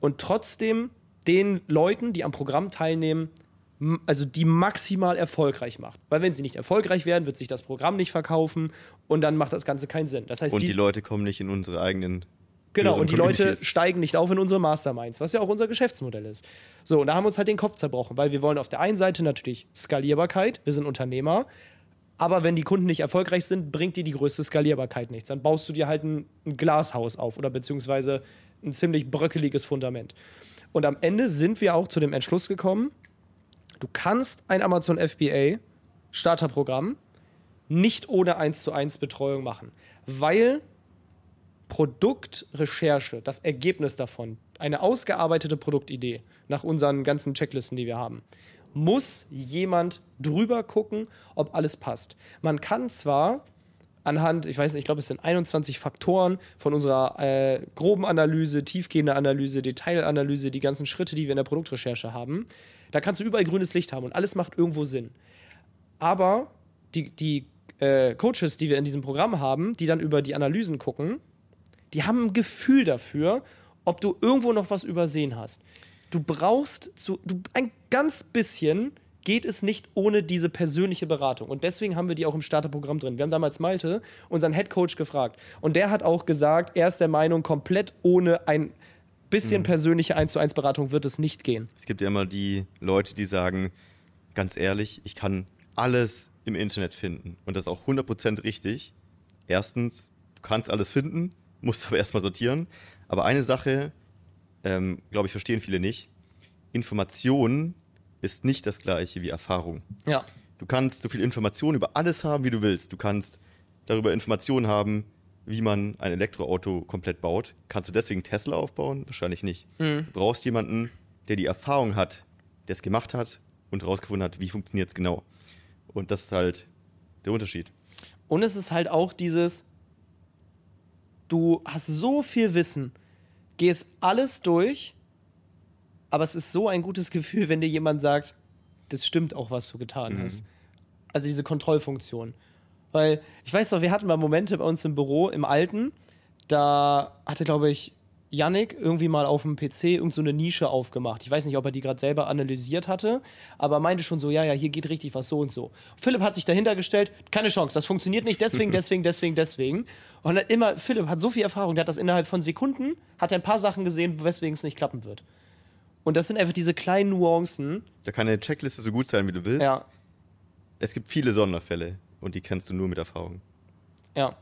und trotzdem den Leuten, die am Programm teilnehmen, also die maximal erfolgreich macht. Weil wenn sie nicht erfolgreich werden, wird sich das Programm nicht verkaufen und dann macht das Ganze keinen Sinn. Das heißt, und die, die Leute kommen nicht in unsere eigenen Genau, und die Leute steigen nicht auf in unsere Masterminds, was ja auch unser Geschäftsmodell ist. So, und da haben wir uns halt den Kopf zerbrochen, weil wir wollen auf der einen Seite natürlich Skalierbarkeit, wir sind Unternehmer, aber wenn die Kunden nicht erfolgreich sind, bringt dir die größte Skalierbarkeit nichts. Dann baust du dir halt ein, ein Glashaus auf oder beziehungsweise ein ziemlich bröckeliges Fundament. Und am Ende sind wir auch zu dem Entschluss gekommen, du kannst ein Amazon FBA Starterprogramm nicht ohne 1 zu 1 Betreuung machen, weil Produktrecherche, das Ergebnis davon, eine ausgearbeitete Produktidee nach unseren ganzen Checklisten, die wir haben, muss jemand drüber gucken, ob alles passt. Man kann zwar anhand, ich weiß nicht, ich glaube, es sind 21 Faktoren von unserer äh, groben Analyse, tiefgehende Analyse, Detailanalyse, die ganzen Schritte, die wir in der Produktrecherche haben. Da kannst du überall grünes Licht haben und alles macht irgendwo Sinn. Aber die, die äh, Coaches, die wir in diesem Programm haben, die dann über die Analysen gucken, die haben ein Gefühl dafür, ob du irgendwo noch was übersehen hast. Du brauchst zu, du, ein ganz bisschen geht es nicht ohne diese persönliche Beratung. Und deswegen haben wir die auch im Starterprogramm drin. Wir haben damals Malte, unseren Head Coach, gefragt. Und der hat auch gesagt, er ist der Meinung, komplett ohne ein bisschen mhm. persönliche 1 zu 1 Beratung wird es nicht gehen. Es gibt ja immer die Leute, die sagen, ganz ehrlich, ich kann alles im Internet finden. Und das ist auch 100% richtig. Erstens, du kannst alles finden musst aber erstmal sortieren. Aber eine Sache, ähm, glaube ich, verstehen viele nicht. Information ist nicht das gleiche wie Erfahrung. Ja. Du kannst so viel Information über alles haben, wie du willst. Du kannst darüber Informationen haben, wie man ein Elektroauto komplett baut. Kannst du deswegen Tesla aufbauen? Wahrscheinlich nicht. Mhm. Du brauchst jemanden, der die Erfahrung hat, der es gemacht hat und herausgefunden hat, wie funktioniert es genau. Und das ist halt der Unterschied. Und es ist halt auch dieses, du hast so viel Wissen, gehst alles durch, aber es ist so ein gutes Gefühl, wenn dir jemand sagt, das stimmt auch, was du getan mhm. hast. Also diese Kontrollfunktion. Weil ich weiß doch, wir hatten mal Momente bei uns im Büro, im Alten, da hatte, glaube ich, Yannick irgendwie mal auf dem PC irgend so eine Nische aufgemacht. Ich weiß nicht, ob er die gerade selber analysiert hatte, aber meinte schon so, ja, ja, hier geht richtig was so und so. Philipp hat sich dahinter gestellt, keine Chance, das funktioniert nicht, deswegen, <laughs> deswegen, deswegen, deswegen. Und immer, Philipp hat so viel Erfahrung, der hat das innerhalb von Sekunden, hat er ein paar Sachen gesehen, weswegen es nicht klappen wird. Und das sind einfach diese kleinen Nuancen. Da kann eine Checkliste so gut sein, wie du willst. Ja. Es gibt viele Sonderfälle und die kennst du nur mit Erfahrung. Ja,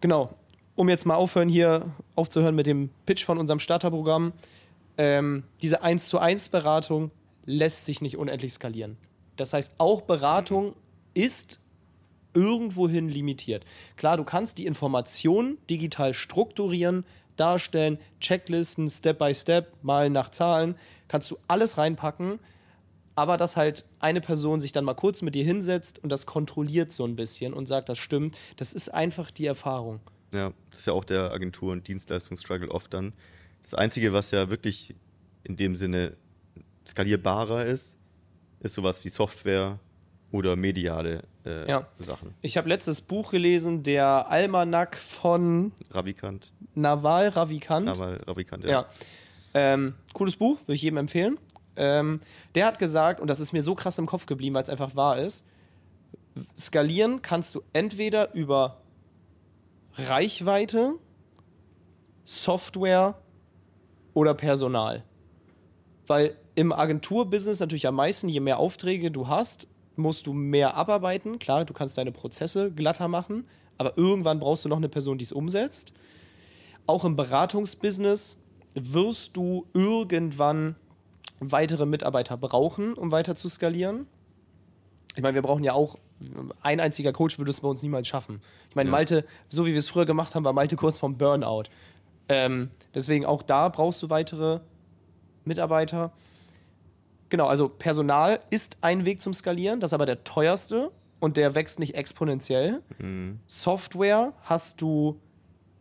genau um jetzt mal aufhören hier aufzuhören mit dem Pitch von unserem Starterprogramm, ähm, diese 1 zu 1 Beratung lässt sich nicht unendlich skalieren. Das heißt, auch Beratung ist irgendwohin limitiert. Klar, du kannst die Informationen digital strukturieren, darstellen, Checklisten, Step by Step, mal nach Zahlen, kannst du alles reinpacken, aber dass halt eine Person sich dann mal kurz mit dir hinsetzt und das kontrolliert so ein bisschen und sagt, das stimmt, das ist einfach die Erfahrung. Ja, das ist ja auch der Agentur- und Dienstleistungsstruggle oft dann. Das Einzige, was ja wirklich in dem Sinne skalierbarer ist, ist sowas wie Software oder mediale äh, ja. Sachen. Ich habe letztes Buch gelesen, der Almanak von Ravikant. Naval Ravikant. Naval Ravikant, ja. ja. Ähm, cooles Buch, würde ich jedem empfehlen. Ähm, der hat gesagt, und das ist mir so krass im Kopf geblieben, weil es einfach wahr ist, skalieren kannst du entweder über Reichweite, Software oder Personal. Weil im Agenturbusiness natürlich am meisten, je mehr Aufträge du hast, musst du mehr abarbeiten. Klar, du kannst deine Prozesse glatter machen, aber irgendwann brauchst du noch eine Person, die es umsetzt. Auch im Beratungsbusiness wirst du irgendwann weitere Mitarbeiter brauchen, um weiter zu skalieren. Ich meine, wir brauchen ja auch ein einziger Coach würde es bei uns niemals schaffen. Ich meine, ja. Malte, so wie wir es früher gemacht haben, war Malte kurz vom Burnout. Ähm, deswegen auch da brauchst du weitere Mitarbeiter. Genau, also Personal ist ein Weg zum Skalieren, das ist aber der teuerste und der wächst nicht exponentiell. Mhm. Software hast du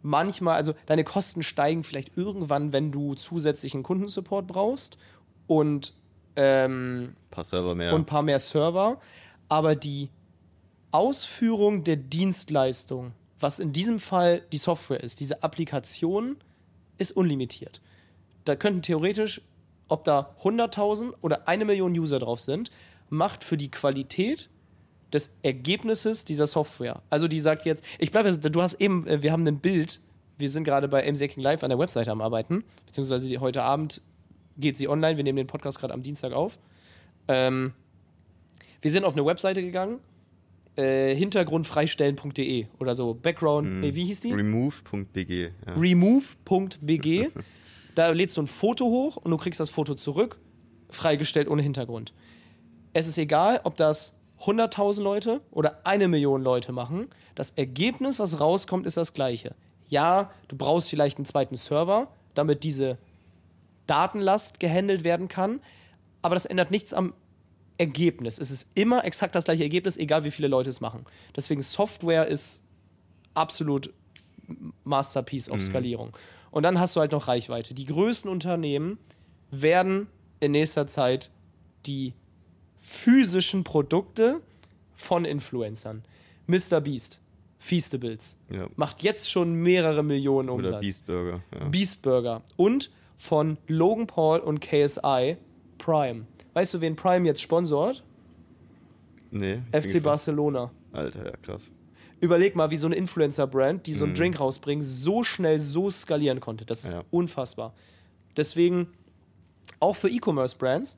manchmal, also deine Kosten steigen vielleicht irgendwann, wenn du zusätzlichen Kundensupport brauchst und ähm, paar Server mehr. und ein paar mehr Server. Aber die Ausführung der Dienstleistung, was in diesem Fall die Software ist, diese Applikation, ist unlimitiert. Da könnten theoretisch, ob da 100.000 oder eine Million User drauf sind, macht für die Qualität des Ergebnisses dieser Software. Also die sagt jetzt, ich bleibe, du hast eben, äh, wir haben ein Bild, wir sind gerade bei MC King Live an der Webseite am Arbeiten, beziehungsweise heute Abend geht sie online, wir nehmen den Podcast gerade am Dienstag auf. Ähm, wir sind auf eine Webseite gegangen, äh, hintergrundfreistellen.de oder so, Background, Hm. nee, wie hieß die? Remove.bg. Ja. remove.bg. <laughs> da lädst du ein Foto hoch und du kriegst das Foto zurück, freigestellt ohne Hintergrund. Es ist egal, ob das 100.000 Leute oder eine Million Leute machen. Das Ergebnis, was rauskommt, ist das gleiche. Ja, du brauchst vielleicht einen zweiten Server, damit diese Datenlast gehandelt werden kann, aber das ändert nichts am Ergebnis. Es ist immer exakt das gleiche Ergebnis, egal wie viele Leute es machen. Deswegen Software ist absolut Masterpiece auf Skalierung. Und dann hast du halt noch Reichweite. Die größten Unternehmen werden in nächster Zeit die physischen Produkte von Influencern. Mr. Beast, Feastables, Ja. macht jetzt schon mehrere Millionen Umsatz. Oder Beastburger. Ja. Beast Burger und von Logan Paul und KSI Prime. Weißt du, wen Prime jetzt sponsort? nee. FC. Barcelona. Alter, ja, krass. Überleg mal, wie so eine Influencer-Brand, die so einen Mhm. Drink rausbringen, so schnell so skalieren konnte. Das ist Ja. unfassbar. Deswegen, auch für E-Commerce-Brands,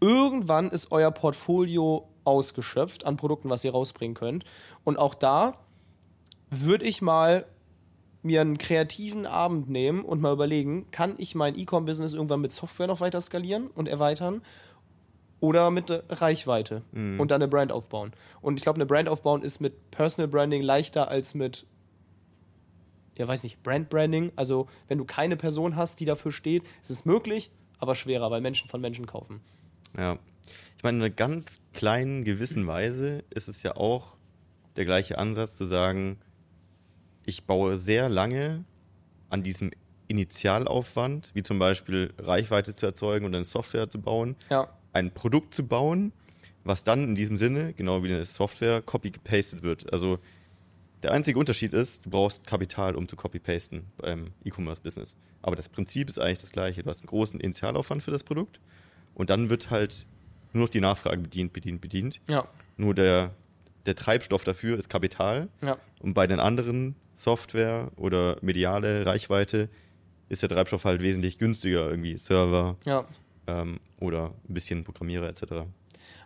irgendwann ist euer Portfolio ausgeschöpft an Produkten, was ihr rausbringen könnt. Und auch da würde ich mal mir einen kreativen Abend nehmen und mal überlegen, kann ich mein E-Com-Business irgendwann mit Software noch weiter skalieren und erweitern oder mit Reichweite und dann eine Brand aufbauen. Und ich glaube, eine Brand aufbauen ist mit Personal Branding leichter als mit, ja, weiß nicht, Brand Branding. Also, wenn du keine Person hast, die dafür steht, ist es möglich, aber schwerer, weil Menschen von Menschen kaufen. Ja. Ich meine, in einer ganz kleinen, gewissen Weise ist es ja auch der gleiche Ansatz zu sagen, ich baue sehr lange an diesem Initialaufwand, wie zum Beispiel Reichweite zu erzeugen und eine Software zu bauen, Ja, ein Produkt zu bauen, was dann in diesem Sinne, genau wie eine Software, copy-pasted wird. Also der einzige Unterschied ist, du brauchst Kapital, um zu copy-pasten beim E-Commerce-Business. Aber das Prinzip ist eigentlich das gleiche. Du hast einen großen Initialaufwand für das Produkt und dann wird halt nur noch die Nachfrage bedient, bedient, bedient. ja, Nur der, der Treibstoff dafür ist Kapital. ja. Und bei den anderen Software oder mediale Reichweite ist der Treibstoff halt wesentlich günstiger, irgendwie Server Ja. Ähm, oder ein bisschen Programmierer etc.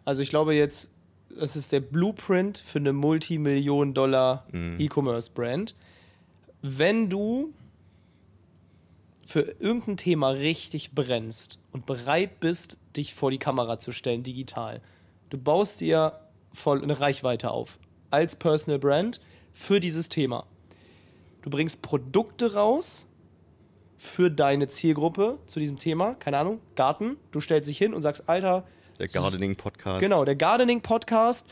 Also ich glaube jetzt, das ist der Blueprint für eine Multimillion-Dollar Mhm. E-Commerce-Brand. Wenn du für irgendein Thema richtig brennst und bereit bist, dich vor die Kamera zu stellen, digital, du baust dir voll eine Reichweite auf als Personal Brand für dieses Thema. Du bringst Produkte raus für deine Zielgruppe zu diesem Thema, keine Ahnung, Garten. Du stellst dich hin und sagst, Alter, Der Gardening-Podcast. Genau, der Gardening Podcast.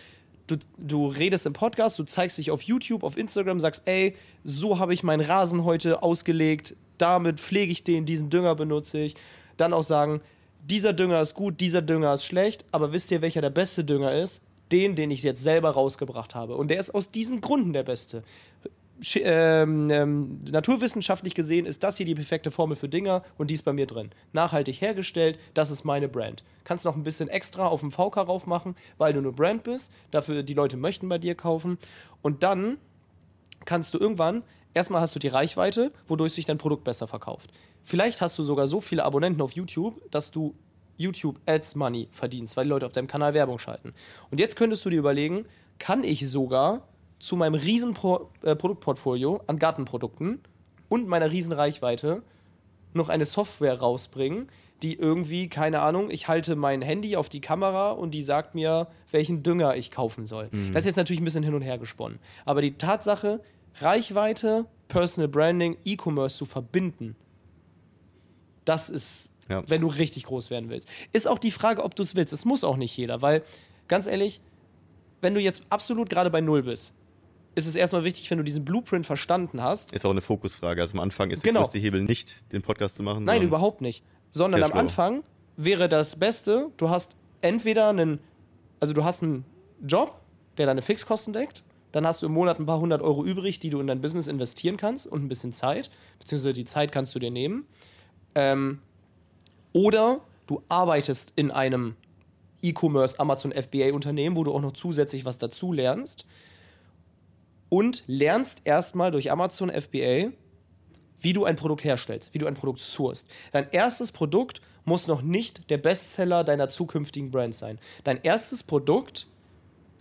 Du, du redest im Podcast, du zeigst dich auf YouTube, auf Instagram, sagst, ey, so habe ich meinen Rasen heute ausgelegt, damit pflege ich den, diesen Dünger benutze ich. Dann auch sagen, dieser Dünger ist gut, dieser Dünger ist schlecht, aber wisst ihr, welcher der beste Dünger ist? Den, den ich jetzt selber rausgebracht habe. Und der ist aus diesen Gründen der beste. Ähm, ähm, naturwissenschaftlich gesehen ist das hier die perfekte Formel für Dinger und die ist bei mir drin. Nachhaltig hergestellt, das ist meine Brand. Kannst noch ein bisschen extra auf dem VK rauf machen, weil du eine Brand bist. Dafür die Leute möchten bei dir kaufen. Und dann kannst du irgendwann, erstmal hast du die Reichweite, wodurch sich dein Produkt besser verkauft. Vielleicht hast du sogar so viele Abonnenten auf YouTube, dass du YouTube Ads Money verdienst, weil die Leute auf deinem Kanal Werbung schalten. Und jetzt könntest du dir überlegen, kann ich sogar zu meinem riesen Pro äh, Produktportfolio an Gartenprodukten und meiner riesen Reichweite noch eine Software rausbringen, die irgendwie, keine Ahnung, ich halte mein Handy auf die Kamera und die sagt mir, welchen Dünger ich kaufen soll. Das ist jetzt natürlich ein bisschen hin und her gesponnen. Aber die Tatsache, Reichweite, Personal Branding, E-Commerce zu verbinden, das ist, Ja. wenn du richtig groß werden willst. Ist auch die Frage, ob du es willst. Es muss auch nicht jeder, weil, ganz ehrlich, wenn du jetzt absolut gerade bei Null bist, ist es erstmal wichtig, wenn du diesen Blueprint verstanden hast. Ist auch eine Fokusfrage. Also am Anfang ist genau. der größte Hebel nicht, den Podcast zu machen. Nein, überhaupt nicht. Sondern am Anfang wäre das Beste, du hast entweder einen, also du hast einen Job, der deine Fixkosten deckt, dann hast du im Monat ein paar hundert Euro übrig, die du in dein Business investieren kannst und ein bisschen Zeit, beziehungsweise die Zeit kannst du dir nehmen. Ähm, oder du arbeitest in einem E-Commerce, Amazon FBA Unternehmen, wo du auch noch zusätzlich was dazu lernst und lernst erstmal durch Amazon FBA, wie du ein Produkt herstellst, wie du ein Produkt sourst. Dein erstes Produkt muss noch nicht der Bestseller deiner zukünftigen Brand sein. Dein erstes Produkt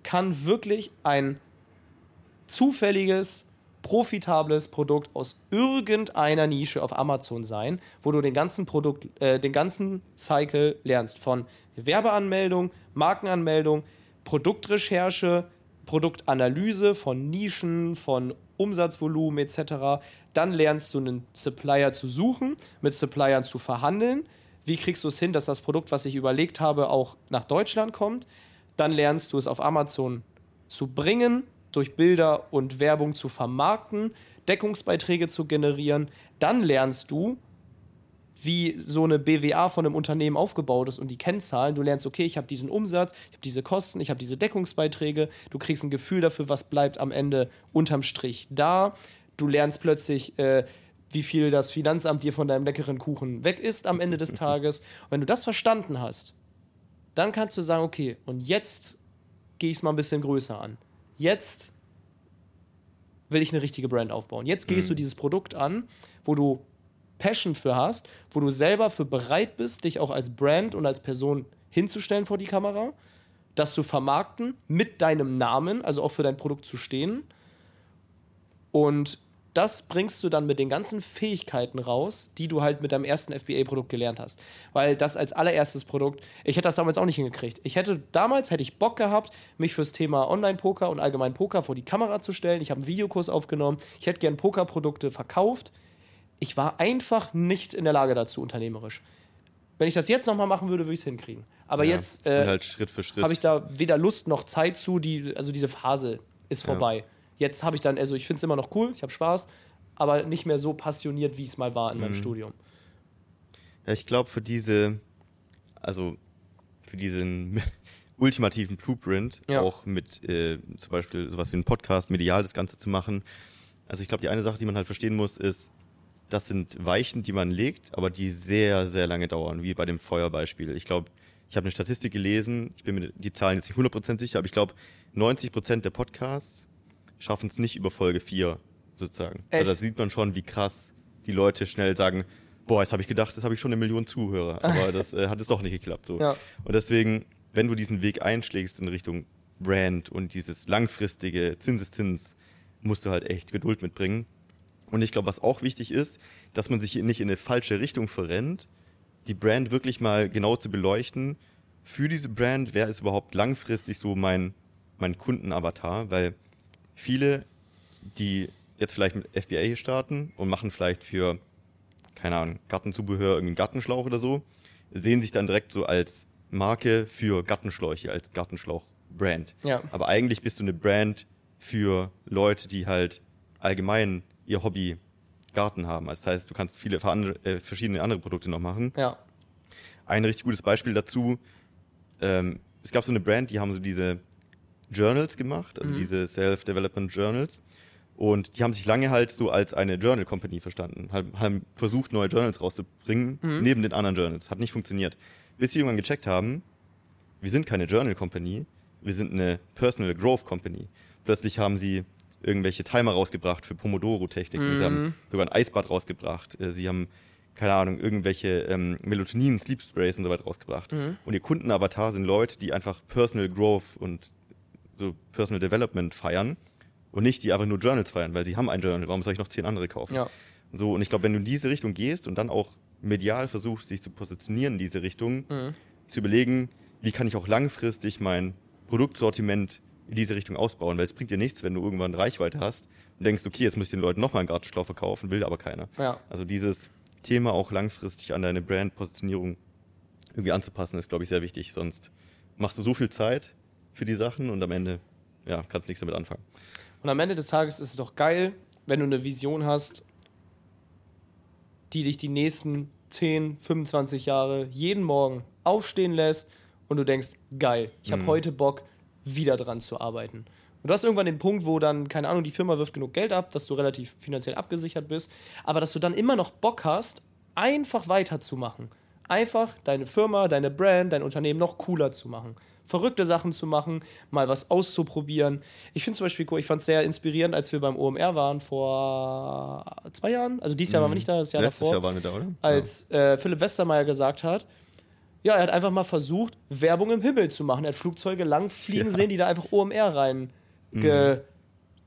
kann wirklich ein zufälliges, profitables Produkt aus irgendeiner Nische auf Amazon sein, wo du den ganzen Produkt, äh, den ganzen Cycle lernst von Werbeanmeldung, Markenanmeldung, Produktrecherche, Produktanalyse von Nischen, von Umsatzvolumen etc. Dann lernst du einen Supplier zu suchen, mit Suppliern zu verhandeln. Wie kriegst du es hin, dass das Produkt, was ich überlegt habe, auch nach Deutschland kommt? Dann lernst du es auf Amazon zu bringen, durch Bilder und Werbung zu vermarkten, Deckungsbeiträge zu generieren. Dann lernst du, wie so eine BWA von einem Unternehmen aufgebaut ist und die Kennzahlen. Du lernst, okay, ich habe diesen Umsatz, ich habe diese Kosten, ich habe diese Deckungsbeiträge. Du kriegst ein Gefühl dafür, was bleibt am Ende unterm Strich da. Du lernst plötzlich, äh, wie viel das Finanzamt dir von deinem leckeren Kuchen weg ist am Ende des <laughs> Tages. Und wenn du das verstanden hast, dann kannst du sagen, okay, und jetzt gehe ich es mal ein bisschen größer an jetzt will ich eine richtige Brand aufbauen. Jetzt gehst mhm. du dieses Produkt an, wo du Passion für hast, wo du selber für bereit bist, dich auch als Brand und als Person hinzustellen vor die Kamera, das zu vermarkten mit deinem Namen, also auch für dein Produkt zu stehen. Und das bringst du dann mit den ganzen Fähigkeiten raus, die du halt mit deinem ersten FBA-Produkt gelernt hast. Weil das als allererstes Produkt, ich hätte das damals auch nicht hingekriegt. Ich hätte damals hätte ich Bock gehabt, mich fürs Thema Online-Poker und allgemein Poker vor die Kamera zu stellen. Ich habe einen Videokurs aufgenommen. Ich hätte gern Pokerprodukte verkauft. Ich war einfach nicht in der Lage dazu, unternehmerisch. Wenn ich das jetzt nochmal machen würde, würde ich es hinkriegen. Aber ja, jetzt äh, halt habe ich da weder Lust noch Zeit zu. Die, also diese Phase ist vorbei. Ja. Jetzt habe ich dann, also ich finde es immer noch cool, ich habe Spaß, aber nicht mehr so passioniert, wie es mal war in mhm. meinem Studium. Ja, ich glaube, für diese, also für diesen <laughs> ultimativen Blueprint, ja. auch mit äh, zum Beispiel sowas wie einen Podcast, medial das Ganze zu machen. Also ich glaube, die eine Sache, die man halt verstehen muss, ist, das sind Weichen, die man legt, aber die sehr, sehr lange dauern, wie bei dem Feuerbeispiel. Ich glaube, ich habe eine Statistik gelesen, ich bin mir die Zahlen jetzt nicht 100% sicher, aber ich glaube, 90% der Podcasts schaffen es nicht über Folge 4 sozusagen. Echt? Also da sieht man schon, wie krass die Leute schnell sagen, boah, jetzt habe ich gedacht, das habe ich schon eine Million Zuhörer. Aber <laughs> das äh, hat es doch nicht geklappt so. Ja. Und deswegen, wenn du diesen Weg einschlägst in Richtung Brand und dieses langfristige Zinseszins, musst du halt echt Geduld mitbringen. Und ich glaube, was auch wichtig ist, dass man sich nicht in eine falsche Richtung verrennt, die Brand wirklich mal genau zu beleuchten. Für diese Brand, wer ist überhaupt langfristig so mein, mein Kundenavatar? Weil viele, die jetzt vielleicht mit FBA starten und machen vielleicht für, keine Ahnung, Gartenzubehör irgendeinen Gartenschlauch oder so, sehen sich dann direkt so als Marke für Gartenschläuche, als Gartenschlauch-Brand. Ja. Aber eigentlich bist du eine Brand für Leute, die halt allgemein ihr Hobby Garten haben. Das heißt, du kannst viele äh, verschiedene andere Produkte noch machen. Ja. Ein richtig gutes Beispiel dazu, ähm, es gab so eine Brand, die haben so diese Journals gemacht, also mhm. diese Self-Development Journals. Und die haben sich lange halt so als eine Journal Company verstanden, haben versucht, neue Journals rauszubringen, mhm. neben den anderen Journals. Hat nicht funktioniert. Bis sie irgendwann gecheckt haben, wir sind keine Journal Company, wir sind eine Personal Growth Company. Plötzlich haben sie irgendwelche Timer rausgebracht für Pomodoro-Techniken. Mhm. Sie haben mhm. sogar ein Eisbad rausgebracht. Äh, sie haben, keine Ahnung, irgendwelche ähm, Melatonin, Sleep Sprays und so weiter rausgebracht. Mhm. Und ihr Kundenavatar sind Leute, die einfach Personal Growth und so Personal Development feiern und nicht die einfach nur Journals feiern, weil sie haben ein Journal, warum soll ich noch zehn andere kaufen? Ja. So, und ich glaube, wenn du in diese Richtung gehst und dann auch medial versuchst, dich zu positionieren in diese Richtung, mhm. zu überlegen, wie kann ich auch langfristig mein Produktsortiment in diese Richtung ausbauen, weil es bringt dir nichts, wenn du irgendwann Reichweite hast und denkst, okay, jetzt muss ich den Leuten nochmal einen Gartenschlauch verkaufen, will aber keiner. Ja. Also dieses Thema auch langfristig an deine Brand-Positionierung irgendwie anzupassen, ist, glaube ich, sehr wichtig. Sonst machst du so viel Zeit, für die Sachen und am Ende ja, kannst nichts damit anfangen. Und am Ende des Tages ist es doch geil, wenn du eine Vision hast, die dich die nächsten 10, 25 Jahre jeden Morgen aufstehen lässt und du denkst, geil, ich habe mhm. heute Bock, wieder dran zu arbeiten. Und du hast irgendwann den Punkt, wo dann, keine Ahnung, die Firma wirft genug Geld ab, dass du relativ finanziell abgesichert bist, aber dass du dann immer noch Bock hast, einfach weiterzumachen. Einfach deine Firma, deine Brand, dein Unternehmen noch cooler zu machen verrückte Sachen zu machen, mal was auszuprobieren. Ich finde zum Beispiel cool, ich fand es sehr inspirierend, als wir beim OMR waren vor zwei Jahren. Also dieses Jahr mhm. waren wir nicht da, das Jahr Letztes davor. Jahr waren wir da, oder? Als äh, Philipp Westermeier gesagt hat, ja, er hat einfach mal versucht, Werbung im Himmel zu machen. Er hat Flugzeuge lang fliegen ja. sehen, die da einfach OMR rein ge mhm.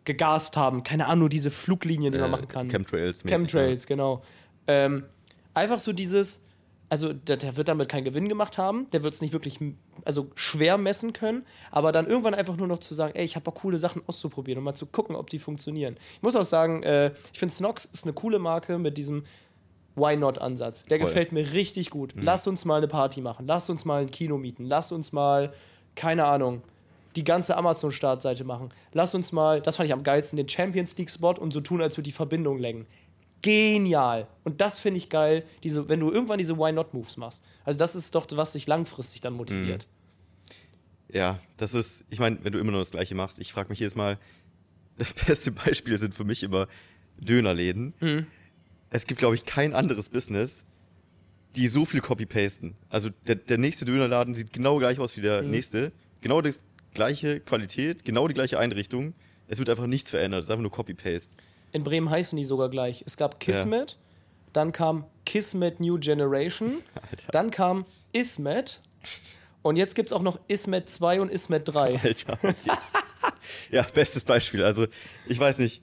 gegast haben. Keine Ahnung, diese Fluglinien, die äh, man machen kann. Chemtrails. Chemtrails, genau. Ähm, einfach so dieses, also der, der, wird damit keinen Gewinn gemacht haben, der wird es nicht wirklich also schwer messen können, aber dann irgendwann einfach nur noch zu sagen, ey, ich habe auch coole Sachen auszuprobieren und mal zu gucken, ob die funktionieren. Ich muss auch sagen, äh, ich finde Snox ist eine coole Marke mit diesem Why Not Ansatz. Der Voll. gefällt mir richtig gut. Mhm. Lass uns mal eine Party machen, lass uns mal ein Kino mieten, lass uns mal, keine Ahnung, die ganze Amazon-Startseite machen. Lass uns mal, das fand ich am geilsten, den Champions League-Spot und so tun, als würde die Verbindung lenken genial. Und das finde ich geil, diese, wenn du irgendwann diese Why Not Moves machst. Also das ist doch, was dich langfristig dann motiviert. Mhm. Ja, das ist, ich meine, wenn du immer nur das Gleiche machst, ich frage mich jedes Mal, <laughs> das beste Beispiel sind für mich immer Dönerläden. Mhm. Es gibt, glaube ich, kein anderes Business, die so viel copy-pasten. Also der, der nächste Dönerladen sieht genau gleich aus wie der mhm. nächste. Genau die gleiche Qualität, genau die gleiche Einrichtung. Es wird einfach nichts verändert. Es ist einfach nur Copy-Paste. In Bremen heißen die sogar gleich. Es gab Kismet, ja. dann kam Kismet New Generation, <laughs> Alter. dann kam Ismet und jetzt gibt es auch noch Ismet 2 und Ismet 3. <laughs> Alter. ja, bestes Beispiel. Also, ich weiß nicht,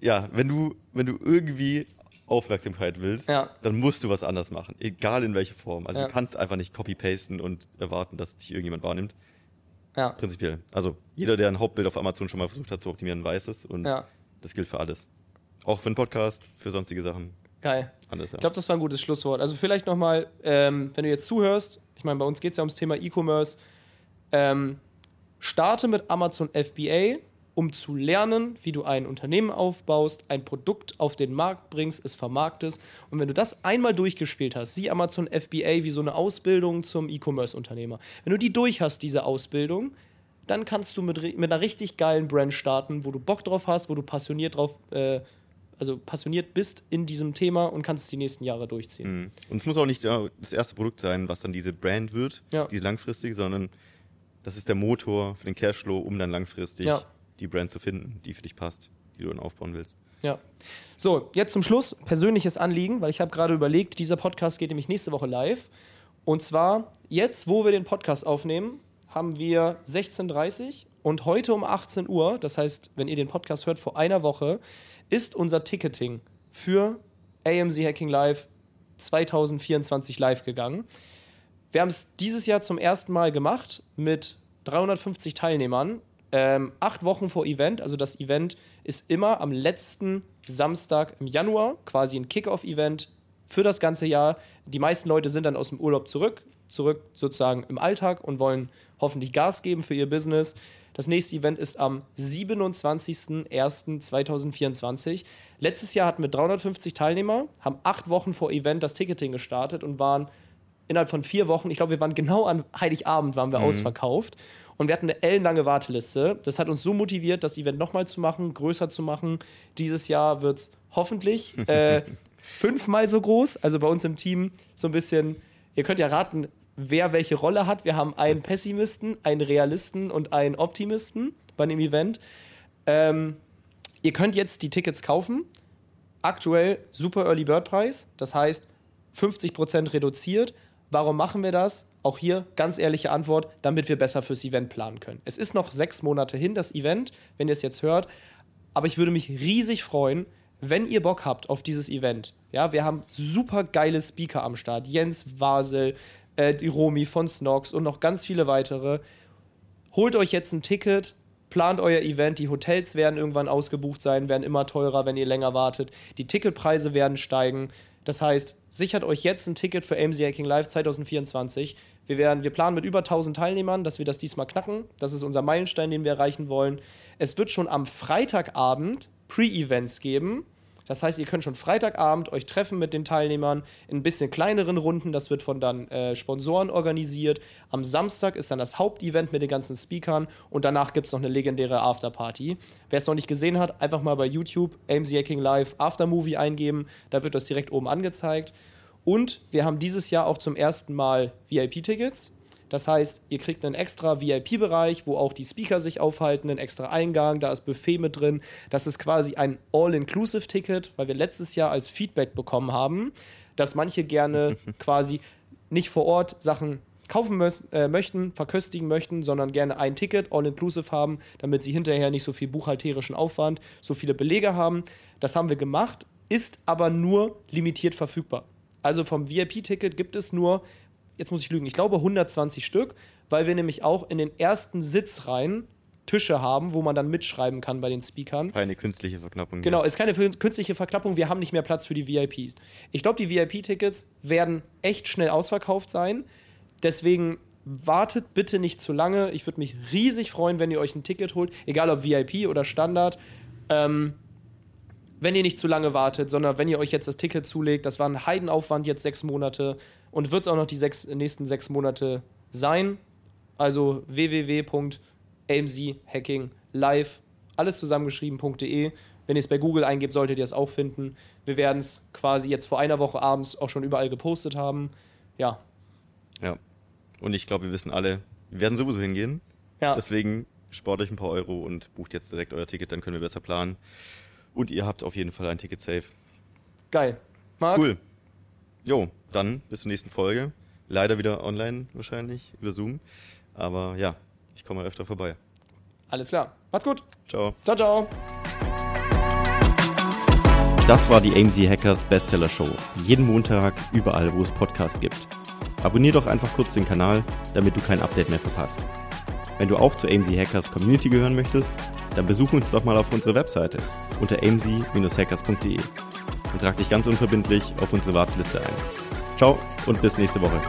ja, wenn du, wenn du irgendwie Aufmerksamkeit willst, ja. dann musst du was anders machen. Egal in welcher Form. Also ja. du kannst einfach nicht copy-pasten und erwarten, dass dich irgendjemand wahrnimmt. Ja. Prinzipiell. Also jeder, der ein Hauptbild auf Amazon schon mal versucht hat zu optimieren, weiß es. Und. Das gilt für alles. Auch für einen Podcast, für sonstige Sachen. Geil. Alles, ja. Ich glaube, das war ein gutes Schlusswort. Also vielleicht nochmal, ähm, wenn du jetzt zuhörst, ich meine, bei uns geht es ja ums Thema E-Commerce, ähm, starte mit Amazon FBA, um zu lernen, wie du ein Unternehmen aufbaust, ein Produkt auf den Markt bringst, es vermarktest. Und wenn du das einmal durchgespielt hast, sieh Amazon FBA wie so eine Ausbildung zum E-Commerce-Unternehmer. Wenn du die durch hast, diese Ausbildung, dann kannst du mit, mit einer richtig geilen Brand starten, wo du Bock drauf hast, wo du passioniert drauf, äh, also passioniert bist in diesem Thema und kannst es die nächsten Jahre durchziehen. Mhm. Und es muss auch nicht das erste Produkt sein, was dann diese Brand wird, ja. diese langfristig, sondern das ist der Motor für den Cashflow, um dann langfristig ja. Die Brand zu finden, die für dich passt, die du dann aufbauen willst. Ja. So, jetzt zum Schluss persönliches Anliegen, weil ich habe gerade überlegt, dieser Podcast geht nämlich nächste Woche live. Und zwar jetzt, wo wir den Podcast aufnehmen, haben wir 16.30 Uhr und heute um 18 Uhr, das heißt, wenn ihr den Podcast hört, vor einer Woche, ist unser Ticketing für AMZ Hacking Live 2024 live gegangen. Wir haben es dieses Jahr zum ersten Mal gemacht mit 350 Teilnehmern. Ähm, acht Wochen vor Event, also das Event ist immer am letzten Samstag im Januar, quasi ein Kickoff-Event für das ganze Jahr. Die meisten Leute sind dann aus dem Urlaub zurück, zurück sozusagen im Alltag und wollen hoffentlich Gas geben für ihr Business. Das nächste Event ist am 27.01.2024. Letztes Jahr hatten wir 350 Teilnehmer, haben acht Wochen vor Event das Ticketing gestartet und waren innerhalb von vier Wochen, ich glaube, wir waren genau an Heiligabend, waren wir mhm. ausverkauft. Und wir hatten eine ellenlange Warteliste. Das hat uns so motiviert, das Event nochmal zu machen, größer zu machen. Dieses Jahr wird es hoffentlich <laughs> äh, fünfmal so groß. Also bei uns im Team so ein bisschen, ihr könnt ja raten, wer welche Rolle hat. Wir haben einen Pessimisten, einen Realisten und einen Optimisten bei dem Event. Ähm, ihr könnt jetzt die Tickets kaufen. Aktuell super Early Bird Preis, das heißt 50% reduziert. Warum machen wir das? Auch hier ganz ehrliche Antwort, damit wir besser fürs Event planen können. Es ist noch sechs Monate hin, das Event, wenn ihr es jetzt hört. Aber ich würde mich riesig freuen, wenn ihr Bock habt auf dieses Event. Ja, wir haben super geile Speaker am Start. Jens Wasel, äh, die Romi von Snox und noch ganz viele weitere. Holt euch jetzt ein Ticket, plant euer Event. Die Hotels werden irgendwann ausgebucht sein, werden immer teurer, wenn ihr länger wartet. Die Ticketpreise werden steigen. Das heißt, sichert euch jetzt ein Ticket für AMC Hacking Live 2024. Wir, werden, wir planen mit über 1000 Teilnehmern, dass wir das diesmal knacken. Das ist unser Meilenstein, den wir erreichen wollen. es wird schon am Freitagabend Pre-Events geben. Das heißt, ihr könnt schon Freitagabend euch treffen mit den Teilnehmern in ein bisschen kleineren Runden. Das wird von dann äh, Sponsoren organisiert. Am Samstag ist dann das Hauptevent mit den ganzen Speakern und danach gibt es noch eine legendäre Afterparty. Wer es noch nicht gesehen hat, einfach mal bei YouTube AMC Hacking Live Aftermovie eingeben. Da wird das direkt oben angezeigt. Und wir haben dieses Jahr auch zum ersten Mal VIP-Tickets. Das heißt, ihr kriegt einen extra VIP-Bereich, wo auch die Speaker sich aufhalten, einen extra Eingang, da ist Buffet mit drin. Das ist quasi ein All-Inclusive-Ticket, weil wir letztes Jahr als Feedback bekommen haben, dass manche gerne <laughs> quasi nicht vor Ort Sachen kaufen müssen, äh, möchten, verköstigen möchten, sondern gerne ein Ticket all-inclusive haben, damit sie hinterher nicht so viel buchhalterischen Aufwand, so viele Belege haben. Das haben wir gemacht, ist aber nur limitiert verfügbar. Also vom VIP-Ticket gibt es nur jetzt muss ich lügen, ich glaube 120 Stück, weil wir nämlich auch in den ersten Sitzreihen Tische haben, wo man dann mitschreiben kann bei den Speakern. Keine künstliche Verknappung. Genau, ist keine künstliche Verknappung. Wir haben nicht mehr Platz für die VIPs. Ich glaube, die VIP-Tickets werden echt schnell ausverkauft sein. Deswegen wartet bitte nicht zu lange. Ich würde mich riesig freuen, wenn ihr euch ein Ticket holt, egal ob VIP oder Standard. Ähm, wenn ihr nicht zu lange wartet, sondern wenn ihr euch jetzt das Ticket zulegt, das war ein Heidenaufwand jetzt sechs Monate und wird es auch noch die sechs, nächsten sechs Monate sein. Also www.amchackinglive, alles zusammengeschrieben.de. Wenn ihr es bei Google eingebt, solltet ihr es auch finden. Wir werden es quasi jetzt vor einer Woche abends auch schon überall gepostet haben. Ja. Ja. Und ich glaube, wir wissen alle, wir werden sowieso hingehen. Ja. Deswegen spart euch ein paar Euro und bucht jetzt direkt euer Ticket, dann können wir besser planen. Und ihr habt auf jeden Fall ein Ticket safe. Geil. Marc? Cool. Jo, dann bis zur nächsten Folge. Leider wieder online wahrscheinlich, über Zoom. Aber ja, ich komme mal öfter vorbei. Alles klar. Macht's gut. Ciao. Ciao, ciao. Das war die AMZ Hackers Bestseller Show. Jeden Montag, überall, wo es Podcasts gibt. Abonnier doch einfach kurz den Kanal, damit du kein Update mehr verpasst. Wenn du auch zur AMZ Hackers Community gehören möchtest, dann besuch uns doch mal auf unserer Webseite unter amz-hackers.de und trag dich ganz unverbindlich auf unsere Warteliste ein. Ciao und bis nächste Woche.